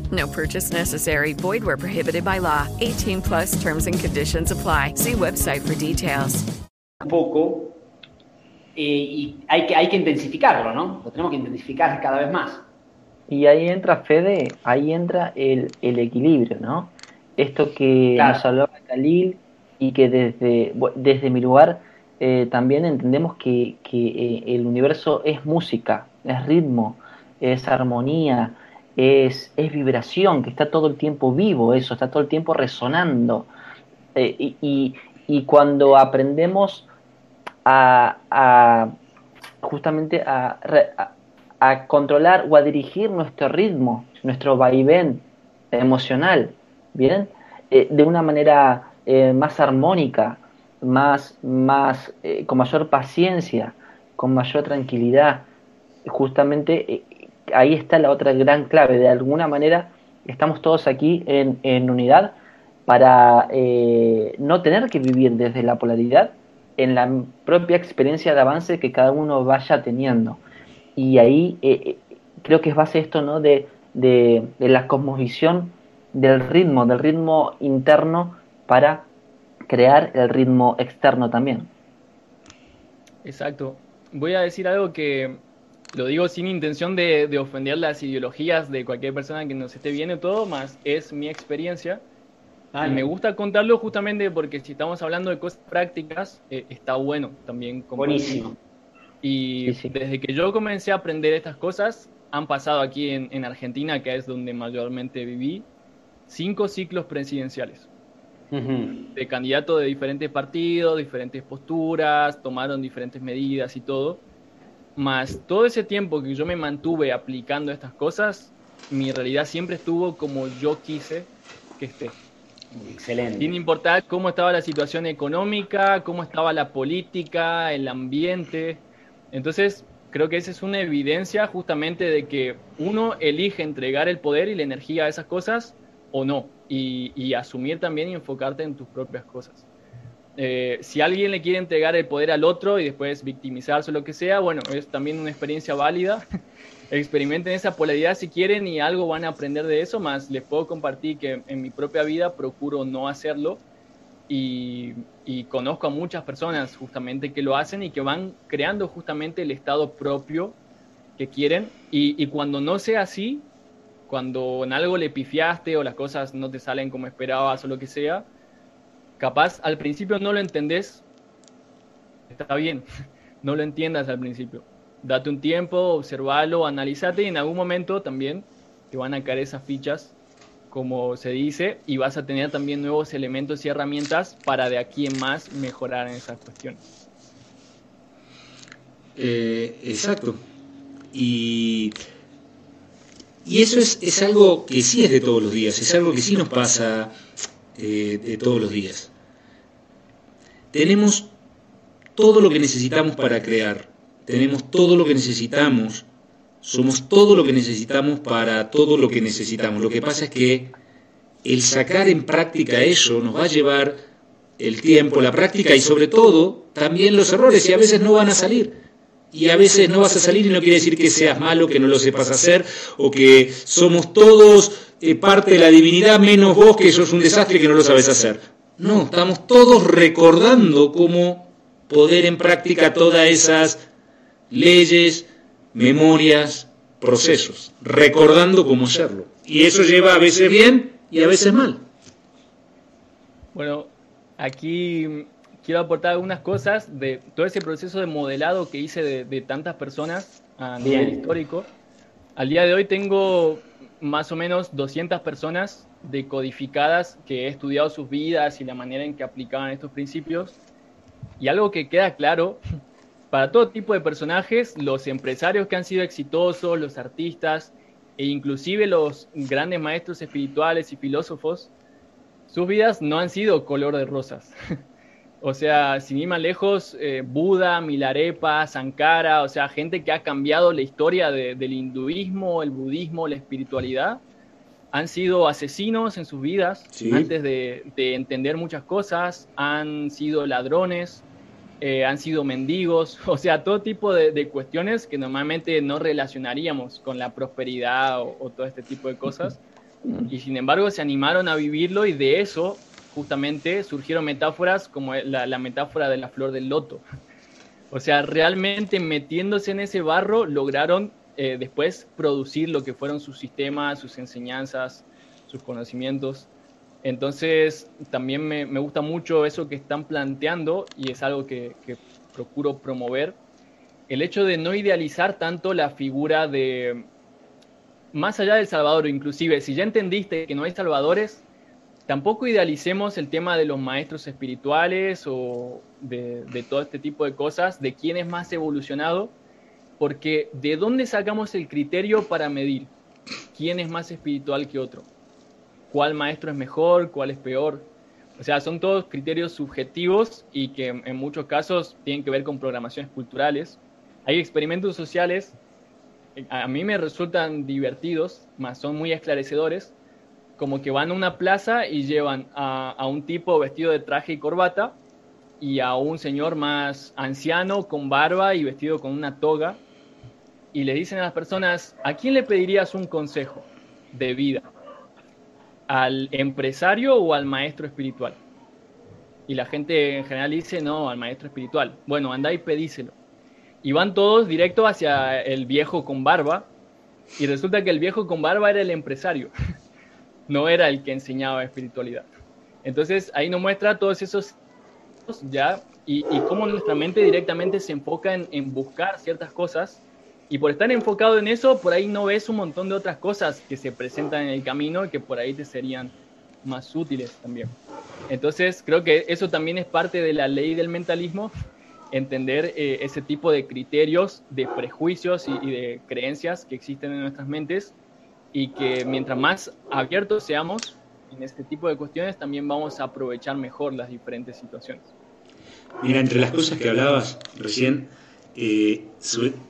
No purchase necessary. Void where prohibited by law. 18 plus terms and conditions apply. See website for details. Un poco eh, y hay que, hay que intensificarlo, ¿no? Lo tenemos que intensificar cada vez más. Y ahí entra Fede, ahí entra el, el equilibrio, ¿no? Esto que Claro. nos hablaba Khalil y que desde, desde mi lugar eh, también entendemos que, que, eh, el universo es música, es ritmo, es armonía, es, es vibración, que está todo el tiempo vivo, eso, está todo el tiempo resonando. Eh, y, y- cuando aprendemos a, a justamente a, a- a controlar o a dirigir nuestro ritmo, nuestro vaivén emocional, ¿bien? Eh, de una manera eh, más armónica, más, más con mayor paciencia, con mayor tranquilidad. Justamente ahí está la otra gran clave. De alguna manera estamos todos aquí en, unidad para eh, no tener que vivir desde la polaridad en la propia experiencia de avance que cada uno vaya teniendo. Y ahí eh, eh, creo que es base esto, ¿no? De, de, de la cosmovisión del ritmo, del ritmo interno para crear el ritmo externo también. Exacto. Voy a decir algo que lo digo sin intención de, de ofender las ideologías de cualquier persona que nos esté viendo todo, más es mi experiencia. Ah, Y me gusta contarlo justamente porque si estamos hablando de cosas prácticas, eh, está bueno también. Buenísimo. Y Sí, sí. desde que yo comencé a aprender estas cosas, han pasado aquí en, en Argentina, que es donde mayormente viví, cinco ciclos presidenciales de candidatos de diferentes partidos, diferentes posturas, tomaron diferentes medidas y todo. Más todo ese tiempo que yo me mantuve aplicando estas cosas, mi realidad siempre estuvo como yo quise que esté. Excelente. Sin importar cómo estaba la situación económica, cómo estaba la política, el ambiente. Entonces, creo que esa es una evidencia justamente de que uno elige entregar el poder y la energía a esas cosas o no. Y, y asumir también y enfocarte en tus propias cosas. Eh, si alguien le quiere entregar el poder al otro y después victimizarse o lo que sea, bueno, es también una experiencia válida. Experimenten esa polaridad si quieren y algo van a aprender de eso, más les puedo compartir que en mi propia vida procuro no hacerlo y, y conozco a muchas personas justamente que lo hacen y que van creando justamente el estado propio que quieren y, y cuando no sea así, cuando en algo le pifiaste o las cosas no te salen como esperabas o lo que sea, capaz al principio no lo entendés, está bien, no lo entiendas al principio. Date un tiempo, observalo, analízate y en algún momento también te van a caer esas fichas, como se dice, y vas a tener también nuevos elementos y herramientas para de aquí en más mejorar en esas cuestiones. Eh, exacto. Y, y eso es, es algo que sí es de todos los días, es algo que sí nos pasa eh, de todos los días. Tenemos todo lo que necesitamos para crear, tenemos todo lo que necesitamos, somos todo lo que necesitamos para todo lo que necesitamos. Lo que pasa es que el sacar en práctica eso nos va a llevar el tiempo, la práctica y sobre todo también los errores y a veces no van a salir. Y a veces no vas a salir y no quiere decir que seas malo, que no lo sepas hacer o que somos todos eh, parte de la divinidad menos vos que sos un desastre que no lo sabes hacer. No, estamos todos recordando cómo poder en práctica todas esas leyes, memorias, procesos, recordando cómo hacerlo. Y eso lleva a veces bien y a veces mal. Bueno, aquí quiero aportar algunas cosas de todo ese proceso de modelado que hice de, de tantas personas a nivel Bien. histórico. Al día de hoy tengo más o menos 200 personas decodificadas que he estudiado sus vidas y la manera en que aplicaban estos principios. Y algo que queda claro, para todo tipo de personajes, los empresarios que han sido exitosos, los artistas e inclusive los grandes maestros espirituales y filósofos, sus vidas no han sido color de rosas. O sea, sin ir más lejos, eh, Buda, Milarepa, Sankara, o sea, gente que ha cambiado la historia de- del hinduismo, el budismo, la espiritualidad, han sido asesinos en sus vidas Sí. antes de, de entender muchas cosas, han sido ladrones, eh, han sido mendigos, o sea, todo tipo de, de cuestiones que normalmente no relacionaríamos con la prosperidad o, o todo este tipo de cosas. Y sin embargo se animaron a vivirlo y de eso justamente surgieron metáforas como la, la metáfora de la flor del loto. O sea, realmente metiéndose en ese barro lograron eh, después producir lo que fueron sus sistemas, sus enseñanzas, sus conocimientos. Entonces, también me, me gusta mucho eso que están planteando y es algo que, que procuro promover. El hecho de no idealizar tanto la figura de, más allá del Salvador, inclusive, si ya entendiste que no hay salvadores, tampoco idealicemos el tema de los maestros espirituales o de, de todo este tipo de cosas, de quién es más evolucionado, porque ¿de dónde sacamos el criterio para medir quién es más espiritual que otro? ¿Cuál maestro es mejor? ¿Cuál es peor? O sea, son todos criterios subjetivos y que en muchos casos tienen que ver con programaciones culturales. Hay experimentos sociales a mí me resultan divertidos, más son muy esclarecedores, como que van a una plaza y llevan a, a un tipo vestido de traje y corbata y a un señor más anciano con barba y vestido con una toga y le dicen a las personas, ¿a quién le pedirías un consejo de vida? ¿Al empresario o al maestro espiritual? Y la gente en general dice, no, al maestro espiritual. Bueno, anda y pedíselo. Y van todos directo hacia el viejo con barba. Y resulta que el viejo con barba era el empresario, no era el que enseñaba espiritualidad. Entonces ahí nos muestra todos esos ya y, cómo nuestra mente directamente se enfoca en, en buscar ciertas cosas. Y por estar enfocado en eso, por ahí no ves un montón de otras cosas que se presentan en el camino y que por ahí te serían más útiles también. Entonces creo que eso también es parte de la ley del mentalismo, entender eh, ese tipo de criterios, de prejuicios y, y de creencias que existen en nuestras mentes y que mientras más abiertos seamos en este tipo de cuestiones, también vamos a aprovechar mejor las diferentes situaciones. Mira, entre las cosas que hablabas recién, eh,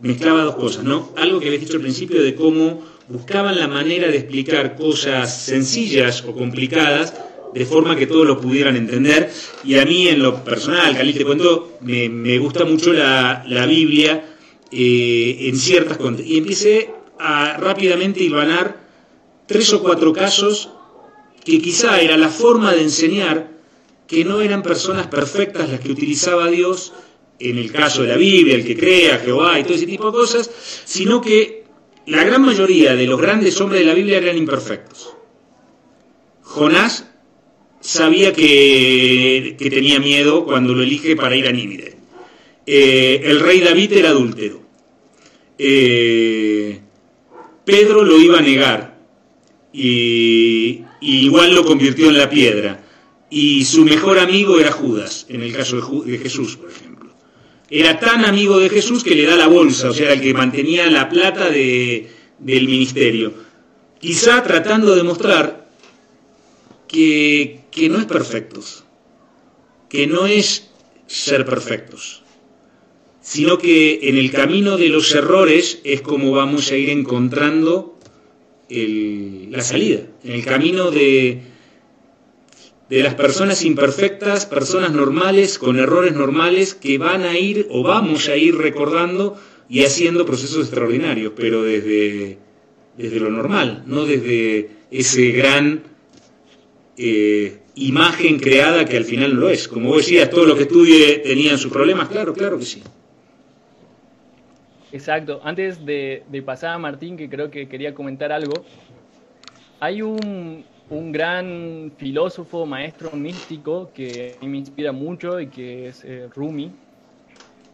mezclaba dos cosas, ¿no? Algo que habías dicho al principio de cómo buscaban la manera de explicar cosas sencillas o complicadas de forma que todos lo pudieran entender. Y a mí, en lo personal, Cali, te cuento, me, me gusta mucho la, la Biblia eh, en ciertas Y empecé a rápidamente hilvanar tres o cuatro casos que quizá era la forma de enseñar que no eran personas perfectas las que utilizaba Dios en el caso de la Biblia, el que crea, Jehová y todo ese tipo de cosas, sino que la gran mayoría de los grandes hombres de la Biblia eran imperfectos. Jonás sabía que, tenía miedo cuando lo elige para ir a Nínive. Eh, el rey David era adúltero. Eh, Pedro lo iba a negar y, igual lo convirtió en la piedra. Y su mejor amigo era Judas, en el caso de, de Jesús, por ejemplo. Era tan amigo de Jesús que le da la bolsa, o sea, el que mantenía la plata de- del ministerio. Quizá tratando de mostrar que, que no es perfectos, que no es ser perfectos, sino que en el camino de los errores es como vamos a ir encontrando la salida, en el camino de, de las personas imperfectas, personas normales, con errores normales, que van a ir o vamos a ir recordando y haciendo procesos extraordinarios, pero desde, desde lo normal, no desde ese gran eh, imagen creada que al final no lo es. Como vos decías, todos los que estudie tenían sus problemas, claro, claro que sí. Exacto. Antes de, de pasar a Martín, que creo que quería comentar algo, hay un, un gran filósofo, maestro místico que me inspira mucho y que es eh, Rumi,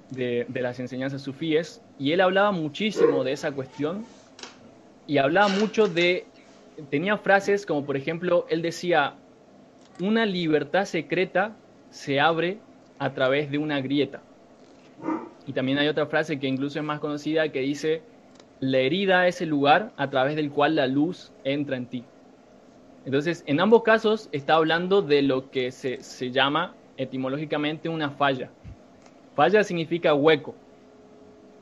de, de las enseñanzas sufíes, y él hablaba muchísimo de esa cuestión y hablaba mucho de, tenía frases como por ejemplo, él decía, una libertad secreta se abre a través de una grieta. Y también hay otra frase que incluso es más conocida que dice, la herida es el lugar a través del cual la luz entra en ti. Entonces, en ambos casos está hablando de lo que se, se llama etimológicamente una falla. Falla significa hueco.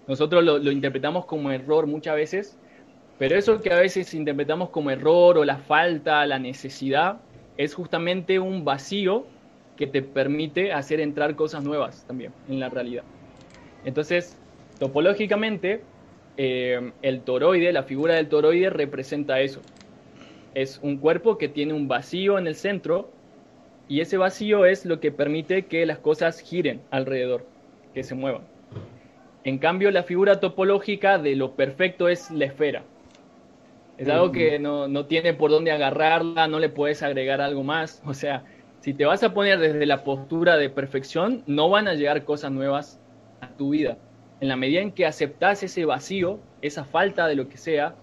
Nosotros lo, interpretamos como error muchas veces, pero eso que a veces interpretamos como error o la falta, la necesidad, es justamente un vacío que te permite hacer entrar cosas nuevas también en la realidad. Entonces, topológicamente, eh, el toroide, la figura del toroide representa eso. Es un cuerpo que tiene un vacío en el centro y ese vacío es lo que permite que las cosas giren alrededor, que se muevan. En cambio, la figura topológica de lo perfecto es la esfera. Es algo que no, no tiene por dónde agarrarla, no le puedes agregar algo más. O sea, si te vas a poner desde la postura de perfección, no van a llegar cosas nuevas a tu vida. En la medida en que aceptas ese vacío, esa falta de lo que sea,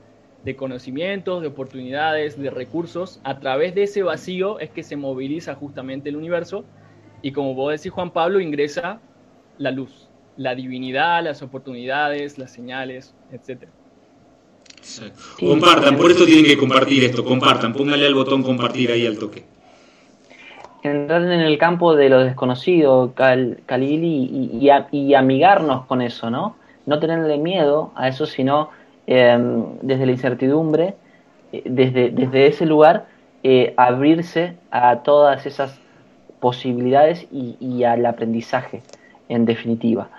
de conocimientos, de oportunidades, de recursos, a través de ese vacío es que se moviliza justamente el universo y como vos decís Juan Pablo, ingresa la luz, la divinidad, las oportunidades, las señales, etc. Compartan, por esto tienen que compartir esto, compartan, pónganle al botón compartir ahí al toque. entrar en el campo de lo desconocido, Cal- Khalil, y, y- y a- y amigarnos con eso, ¿no? No tenerle miedo a eso, sino eh, desde la incertidumbre, eh, desde, desde ese lugar, eh, abrirse a todas esas posibilidades y, al aprendizaje, en definitiva.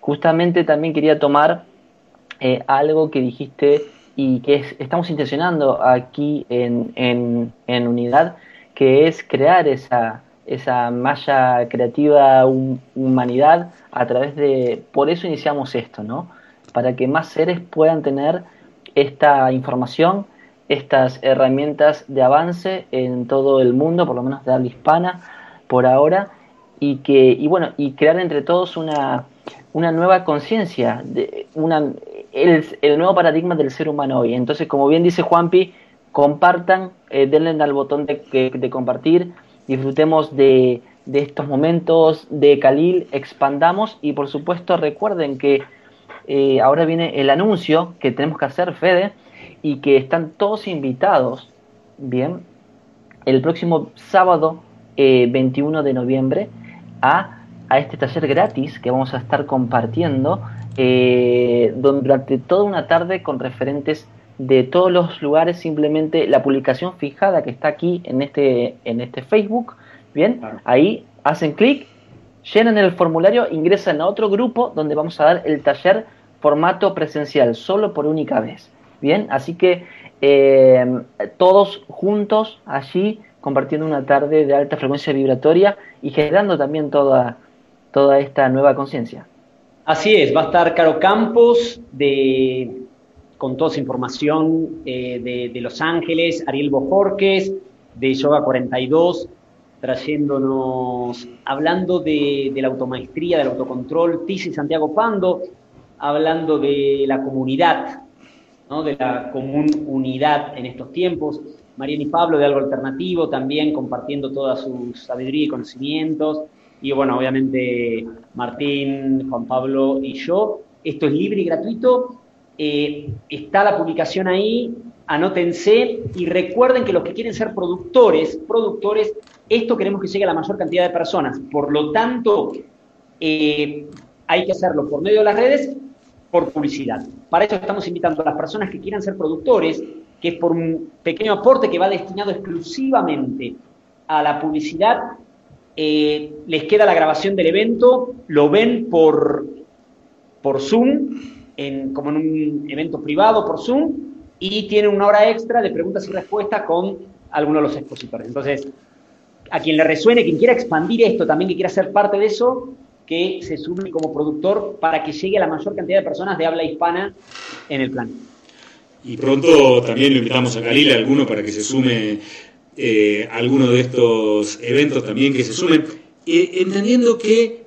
Justamente también quería tomar eh, algo que dijiste y que es- estamos intencionando aquí en, en- en Unidad, que es crear esa, esa malla creativa hum- humanidad a través de... Por eso iniciamos esto, ¿no? Para que más seres puedan tener esta información, estas herramientas de avance en todo el mundo, por lo menos de habla hispana, por ahora, y que y bueno y crear entre todos una, una nueva conciencia una el, el nuevo paradigma del ser humano hoy. Entonces como bien dice Juanpi compartan eh, denle al botón de, de compartir disfrutemos de, de estos momentos de Khalil expandamos y por supuesto recuerden que eh, ahora viene el anuncio que tenemos que hacer Fede y que están todos invitados bien el próximo sábado eh, 21 de noviembre a, a este taller gratis que vamos a estar compartiendo eh, durante toda una tarde con referentes de todos los lugares, simplemente la publicación fijada que está aquí en este, en este Facebook, bien, ahí hacen clic, llenan el formulario, ingresan a otro grupo donde vamos a dar el taller formato presencial, solo por única vez, bien, así que eh, todos juntos allí compartiendo una tarde de alta frecuencia vibratoria y generando también toda, toda esta nueva conciencia. Así es, va a estar Caro Campos de, con toda esa información eh, de, de Los Ángeles, Ariel Bojorques de Yoga 42, trayéndonos, hablando de, de la automaestría, del autocontrol, Tizi Santiago Pando, hablando de la comunidad, ¿no? de la común unidad en estos tiempos. Mariana y Pablo de Algo Alternativo también compartiendo toda su sabiduría y conocimientos. Y bueno, obviamente Martín, Juan Pablo y yo. Esto es libre y gratuito. Eh, está la publicación ahí. Anótense y recuerden que los que quieren ser productores, productores, esto queremos que llegue a la mayor cantidad de personas. Por lo tanto, eh, hay que hacerlo por medio de las redes, por publicidad. Para eso estamos invitando a las personas que quieran ser productores, que es por un pequeño aporte que va destinado exclusivamente a la publicidad, eh, les queda la grabación del evento, lo ven por, por Zoom, en, como en un evento privado por Zoom, y tienen una hora extra de preguntas y respuestas con algunos de los expositores. Entonces, a quien le resuene, quien quiera expandir esto, también que quiera ser parte de eso, que se sume como productor para que llegue a la mayor cantidad de personas de habla hispana en el plan. Y pronto también lo invitamos a Khalil, a alguno para que se sume eh, a alguno de estos eventos también que se sumen, eh, entendiendo que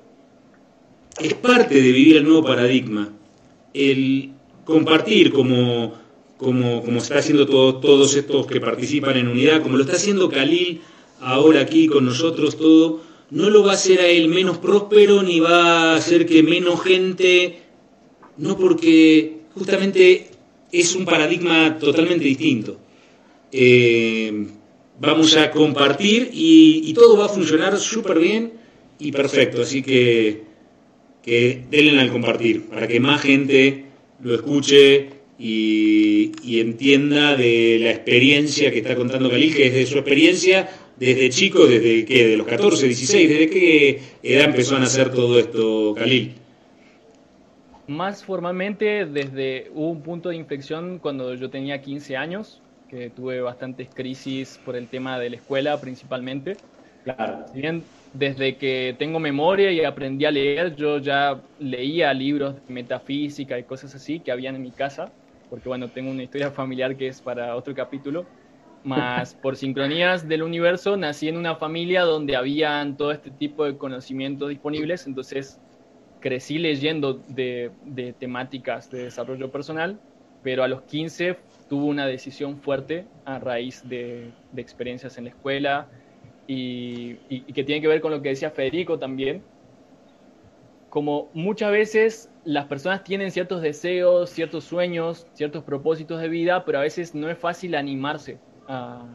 es parte de vivir el nuevo paradigma, el compartir como, como, como está haciendo todo- todos estos que participan en unidad, como lo está haciendo Khalil ahora aquí con nosotros, todo, no lo va a hacer a él menos próspero ni va a hacer que menos gente, no porque justamente es un paradigma totalmente distinto. Eh, vamos a compartir y, y todo va a funcionar súper bien y perfecto, así que, que denle al compartir para que más gente lo escuche y, entienda de la experiencia que está contando Khalil, es de su experiencia desde chico, desde que de los 14, 16, desde qué edad empezó a nacer todo esto, Khalil. Más formalmente, desde hubo un punto de inflexión cuando yo tenía 15 años, que tuve bastantes crisis por el tema de la escuela principalmente. Claro. Bien desde que tengo memoria y aprendí a leer, yo ya leía libros de metafísica y cosas así que habían en mi casa, porque bueno, tengo una historia familiar que es para otro capítulo. Más por sincronías del universo, nací en una familia donde habían todo este tipo de conocimientos disponibles, entonces crecí leyendo de, de temáticas de desarrollo personal, pero a los 15 tuve una decisión fuerte a raíz de, de experiencias en la escuela y, y- y que tiene que ver con lo que decía Federico también. Como muchas veces las personas tienen ciertos deseos, ciertos sueños, ciertos propósitos de vida, pero a veces no es fácil animarse a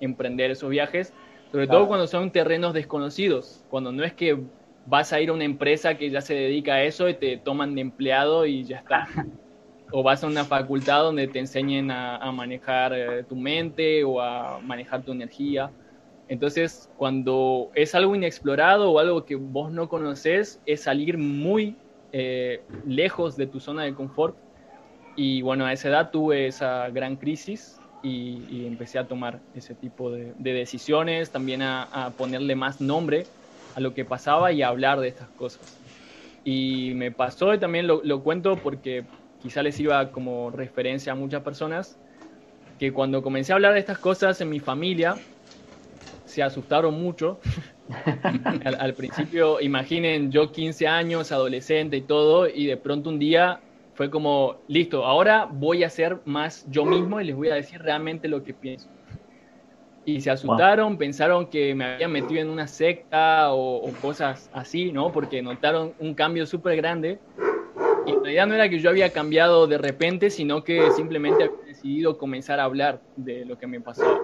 emprender esos viajes, sobre Claro. todo cuando son terrenos desconocidos, cuando no es que vas a ir a una empresa que ya se dedica a eso y te toman de empleado y ya está. O vas a una facultad donde te enseñen a, a manejar eh, tu mente o a manejar tu energía. Entonces, cuando es algo inexplorado o algo que vos no conoces, es salir muy eh, lejos de tu zona de confort. Y bueno, a esa edad tuve esa gran crisis y, y empecé a tomar ese tipo de, de decisiones, también a, a ponerle más nombre a lo que pasaba y a hablar de estas cosas. Y me pasó, y también lo, lo cuento porque quizá les sirva como referencia a muchas personas, que cuando comencé a hablar de estas cosas en mi familia, se asustaron mucho. al, al principio, imaginen, yo 15 años, adolescente y todo, y de pronto un día fue como, listo, ahora voy a ser más yo mismo y les voy a decir realmente lo que pienso. Y se asustaron, pensaron que me había metido en una secta o, o cosas así, ¿no? Porque notaron un cambio súper grande. Y en realidad no era que yo había cambiado de repente, sino que simplemente había decidido comenzar a hablar de lo que me pasaba.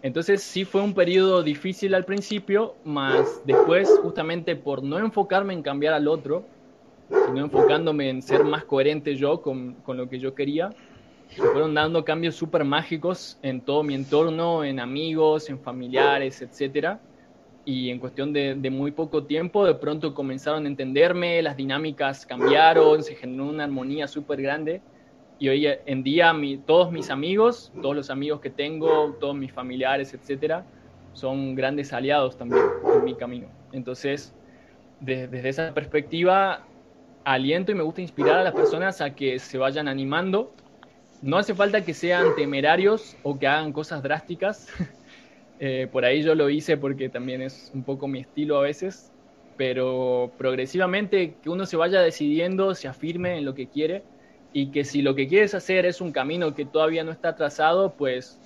Entonces sí fue un periodo difícil al principio, más después justamente por no enfocarme en cambiar al otro, sino enfocándome en ser más coherente yo con, con lo que yo quería, fueron dando cambios súper mágicos en todo mi entorno, en amigos, en familiares, etcétera. Y en cuestión de, de muy poco tiempo, de pronto comenzaron a entenderme, las dinámicas cambiaron, se generó una armonía súper grande. Y hoy en día mi- todos mis amigos, todos los amigos que tengo, todos mis familiares, etcétera, son grandes aliados también en mi camino. Entonces, de- desde esa perspectiva aliento y me gusta inspirar a las personas a que se vayan animando. No hace falta que sean temerarios o que hagan cosas drásticas. Eh, por ahí yo lo hice porque también es un poco mi estilo a veces, pero progresivamente que uno se vaya decidiendo, se afirme en lo que quiere y que si lo que quieres hacer es un camino que todavía no está trazado, pues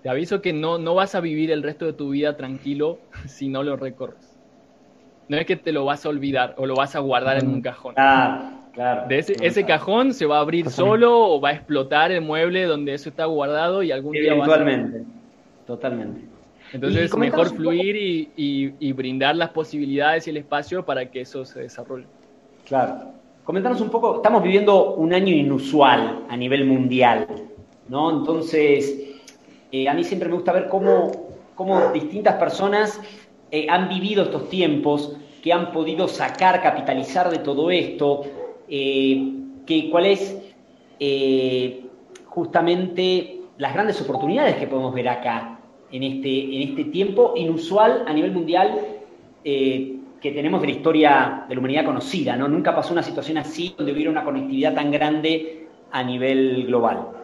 te aviso que no, no vas a vivir el resto de tu vida tranquilo si no lo recorres. No es que te lo vas a olvidar o lo vas a guardar en un cajón. Claro, claro. De ese, ese cajón se va a abrir solo o va a explotar el mueble donde eso está guardado y algún día vas a... Eventualmente. Totalmente. Y Entonces, mejor fluir y, y- y brindar las posibilidades y el espacio para que eso se desarrolle. Claro. Comentanos un poco, estamos viviendo un año inusual a nivel mundial, ¿no? Entonces, eh, a mí siempre me gusta ver cómo, cómo distintas personas eh, han vivido estos tiempos, que han podido sacar, capitalizar de todo esto, eh, que cuál es eh, justamente las grandes oportunidades que podemos ver acá en este, en este tiempo inusual a nivel mundial eh, que tenemos de la historia de la humanidad conocida, ¿no? Nunca pasó una situación así donde hubiera una conectividad tan grande a nivel global.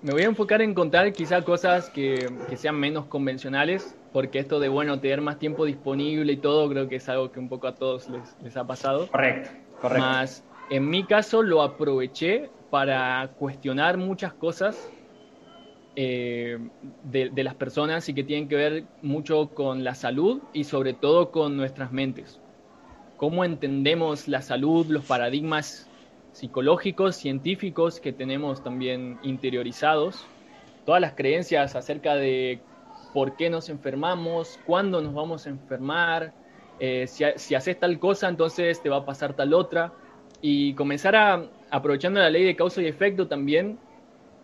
Me voy a enfocar en contar quizá cosas que, que sean menos convencionales, porque esto de, bueno, tener más tiempo disponible y todo, creo que es algo que un poco a todos les, les ha pasado. Correcto, correcto. Más, en mi caso lo aproveché para cuestionar muchas cosas eh, de, de las personas y que tienen que ver mucho con la salud y sobre todo con nuestras mentes. Cómo entendemos la salud, los paradigmas psicológicos, científicos que tenemos también interiorizados, todas las creencias acerca de por qué nos enfermamos, cuándo nos vamos a enfermar, eh, si, si haces tal cosa, entonces te va a pasar tal otra, y comenzar a, aprovechando la ley de causa y efecto también,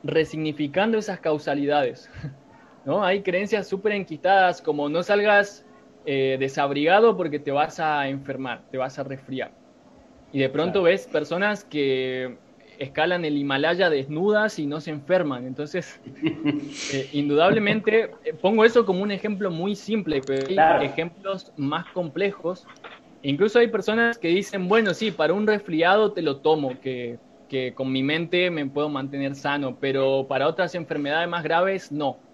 resignificando esas causalidades. ¿no? Hay creencias súper enquistadas como no salgas eh, desabrigado porque te vas a enfermar, te vas a resfriar. Y de pronto ves personas que escalan el Himalaya desnudas y no se enferman. Entonces, eh, indudablemente, eh, pongo eso como un ejemplo muy simple, pero hay Claro. ejemplos más complejos. Incluso hay personas que dicen, bueno, sí, para un resfriado te lo tomo, que, que con mi mente me puedo mantener sano, pero para otras enfermedades más graves, no.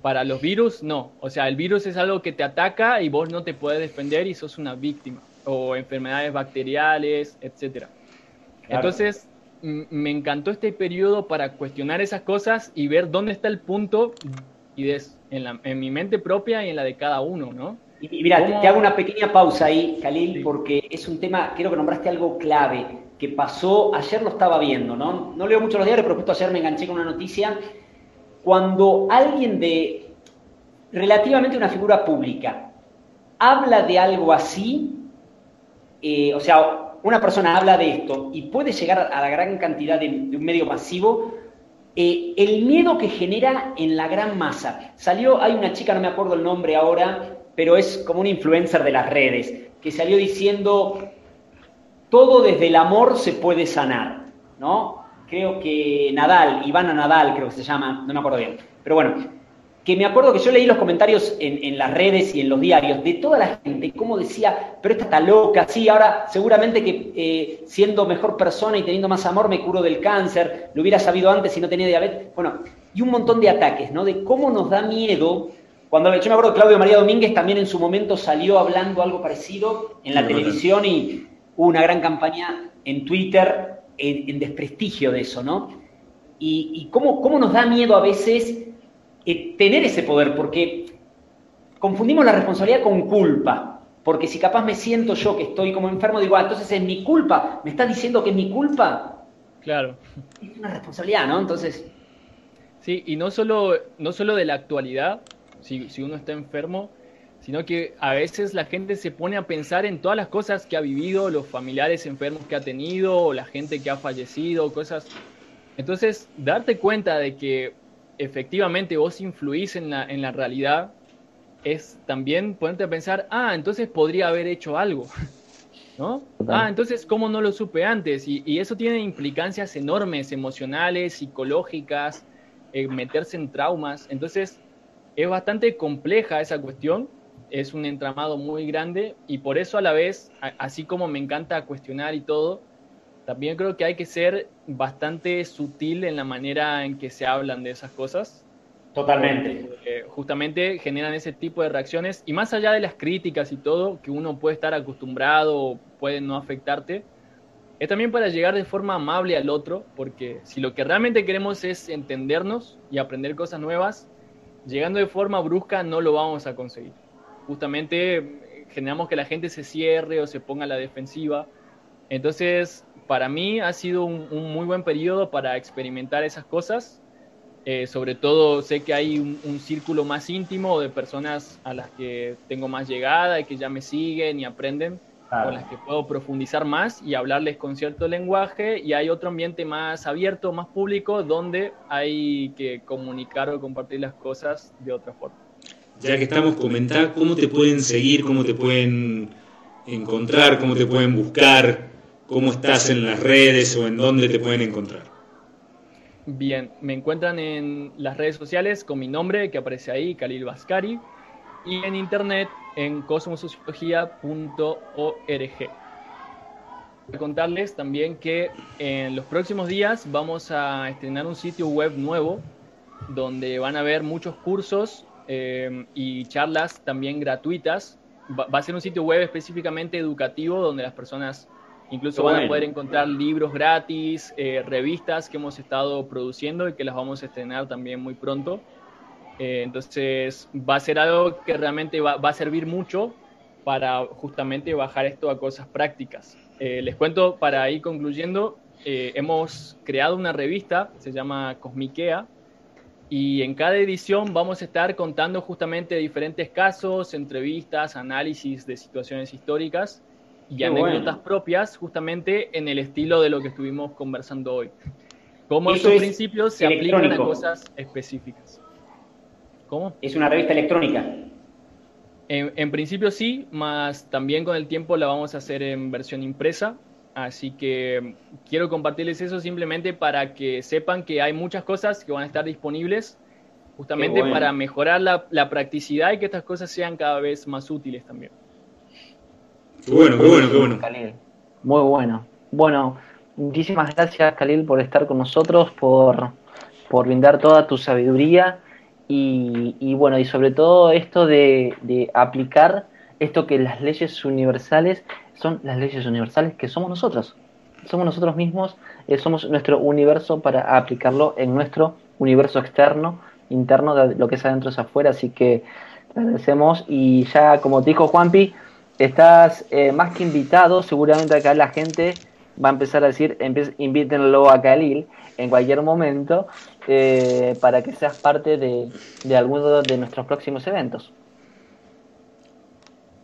Para los virus, no. O sea, el virus es algo que te ataca y vos no te puedes defender y sos una víctima. O enfermedades bacteriales. Claro. Entonces, me encantó este periodo para cuestionar esas cosas y ver dónde está el punto y en, la- en mi mente propia y en la de cada uno, ¿no? Y, mira, te, ¿Cómo? te hago una pequeña pausa ahí, Khalil, Sí. porque es un tema, creo que nombraste algo clave, que pasó, ayer lo estaba viendo, ¿no? No leo mucho los diarios, pero justo ayer me enganché con una noticia. Cuando alguien de relativamente una figura pública habla de algo así, eh, o sea, una persona habla de esto y puede llegar a la gran cantidad de, un medio masivo, eh, el miedo que genera en la gran masa. Salió, hay una chica, no me acuerdo el nombre ahora, pero es como un influencer de las redes, que salió diciendo, todo desde el amor se puede sanar, ¿no? Creo que Nadal, Ivana Nadal creo que se llama, no me acuerdo bien, pero bueno, que me acuerdo que yo leí los comentarios en, en, las redes y en los diarios de toda la gente, cómo decía, pero esta está loca, sí, ahora seguramente que eh, siendo mejor persona y teniendo más amor me curo del cáncer, lo hubiera sabido antes si no tenía diabetes, bueno, y un montón de ataques, ¿no? De cómo nos da miedo, cuando yo me acuerdo que Claudio María Domínguez también en su momento salió hablando algo parecido en la televisión y hubo una gran campaña en Twitter en, en desprestigio de eso, ¿no? Y, y cómo, cómo nos da miedo a veces eh, tener ese poder, porque confundimos la responsabilidad con culpa. Porque si capaz me siento yo que estoy como enfermo, digo, ah, entonces es mi culpa, me estás diciendo que es mi culpa, Claro. es una responsabilidad, ¿no? Entonces, Sí, y no solo, no solo de la actualidad, si, si uno está enfermo, sino que a veces la gente se pone a pensar en todas las cosas que ha vivido, los familiares enfermos que ha tenido, o la gente que ha fallecido, cosas. Entonces, darte cuenta de que efectivamente vos influís en la, en la realidad es también ponerte a pensar, ah, entonces podría haber hecho algo. ¿No? Ah, entonces, ¿cómo no lo supe antes? Y, y eso tiene implicancias enormes, emocionales, psicológicas, eh, meterse en traumas. Entonces, es bastante compleja esa cuestión, es un entramado muy grande y por eso a la vez, a- así como me encanta cuestionar y todo, también creo que hay que ser bastante sutil en la manera en que se hablan de esas cosas. totalmente. porque justamente generan ese tipo de reacciones y más allá de las críticas y todo, que uno puede estar acostumbrado o puede no afectarte, es también para llegar de forma amable al otro, porque si lo que realmente queremos es entendernos y aprender cosas nuevas, llegando de forma brusca no lo vamos a conseguir. Justamente eh, generamos que la gente se cierre o se ponga a la defensiva. Entonces, para mí ha sido un, un muy buen periodo para experimentar esas cosas. Eh, sobre todo sé que hay un, un círculo más íntimo de personas a las que tengo más llegada y que ya me siguen y aprenden con las que puedo profundizar más y hablarles con cierto lenguaje y hay otro ambiente más abierto, más público, donde hay que comunicar o compartir las cosas de otra forma. Ya que estamos, comentar cómo te pueden seguir, cómo te pueden encontrar, cómo te pueden buscar, cómo estás en las redes o en dónde te pueden encontrar. Bien, me encuentran en las redes sociales con mi nombre que aparece ahí, Khalil Baskari, y en internet en cosmosociología.org. Contarles también que en los próximos días vamos a estrenar un sitio web nuevo donde van a haber muchos cursos eh, y charlas también gratuitas. Va a ser un sitio web específicamente educativo donde las personas incluso Qué van a bueno. poder encontrar libros gratis, eh, revistas que hemos estado produciendo y que las vamos a estrenar también muy pronto. Eh, entonces va a ser algo que realmente va, va a servir mucho para justamente bajar esto a cosas prácticas. Eh, les cuento, para ir concluyendo, hemos creado una revista, se llama Cosmiquea, y en cada edición vamos a estar contando justamente diferentes casos, entrevistas, análisis de situaciones históricas y anécdotas bueno. propias justamente en el estilo de lo que estuvimos conversando hoy. Cómo Eso esos es principios se aplican a cosas específicas. ¿Cómo? Es una revista electrónica. En, en principio sí, más también con el tiempo la vamos a hacer en versión impresa. Así que quiero compartirles eso simplemente para que sepan que hay muchas cosas que van a estar disponibles justamente bueno. para mejorar la, la practicidad y que estas cosas sean cada vez más útiles también. Bueno, bueno, bueno. Muy bueno. Bueno, muchísimas gracias, Khalil, por estar con nosotros, por, por brindar toda tu sabiduría y, y bueno, y sobre todo esto de, de aplicar esto que las leyes universales son las leyes universales que somos nosotros. Somos nosotros mismos, eh, somos nuestro universo para aplicarlo en nuestro universo externo, interno, de lo que es adentro es afuera. Así que te agradecemos y ya como te dijo Juanpi, estás eh, más que invitado. Seguramente acá la gente va a empezar a decir, invítenlo a Khalil en cualquier momento eh, para que seas parte de, alguno de nuestros próximos eventos.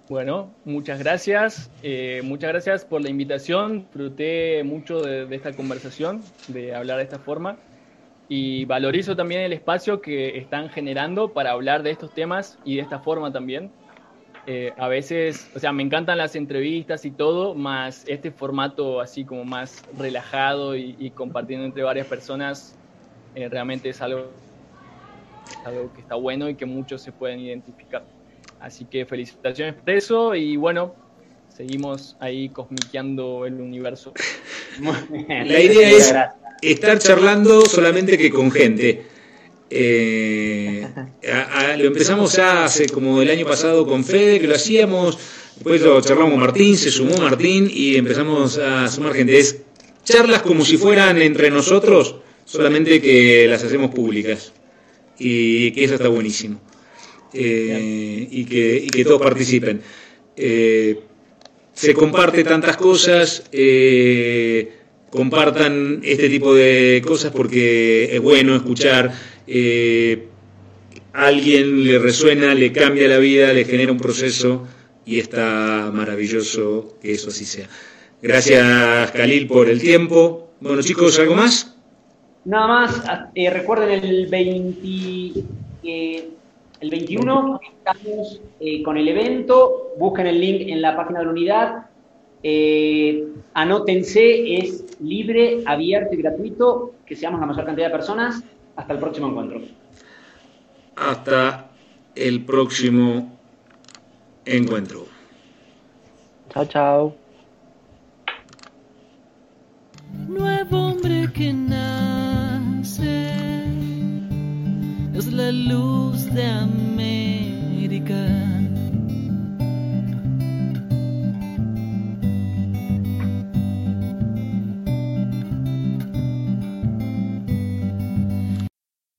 Bueno, muchas gracias. eh, muchas gracias por la invitación. Disfruté mucho de esta conversación, de hablar de esta forma. Y valorizo también el espacio que están generando para hablar de estos temas y de esta forma también. Eh, a veces, o sea, me encantan las entrevistas y todo, más este formato así como más relajado y, y compartiendo entre varias personas, eh, realmente es algo, algo que está bueno y que muchos se pueden identificar. Así que felicitaciones por eso y bueno, seguimos ahí cosmiqueando el universo. La idea es estar charlando solamente que con gente. Eh, lo empezamos ya hace como el año pasado con Fede, que lo hacíamos, después lo charlamos con Martín, se sumó Martín y empezamos a sumar gente. Es charlas como si fueran entre nosotros, solamente que las hacemos públicas. Y que eso está buenísimo. Eh, y, que, que todos participen. Eh, se comparte tantas cosas, compartan este tipo de cosas porque es bueno escuchar, eh, alguien le resuena, le cambia la vida, le genera un proceso y está maravilloso que eso así sea. Gracias Khalil por el tiempo. Bueno chicos, ¿algo más? Nada más, eh, recuerden el 20, eh, el 21 estamos eh, con el evento, busquen el link en la página de la unidad, anótense, es libre, abierto y gratuito, que seamos la mayor cantidad de personas. Hasta el próximo encuentro. Hasta el próximo encuentro. Chao, chao. Nuevo hombre que nace es la luz de América.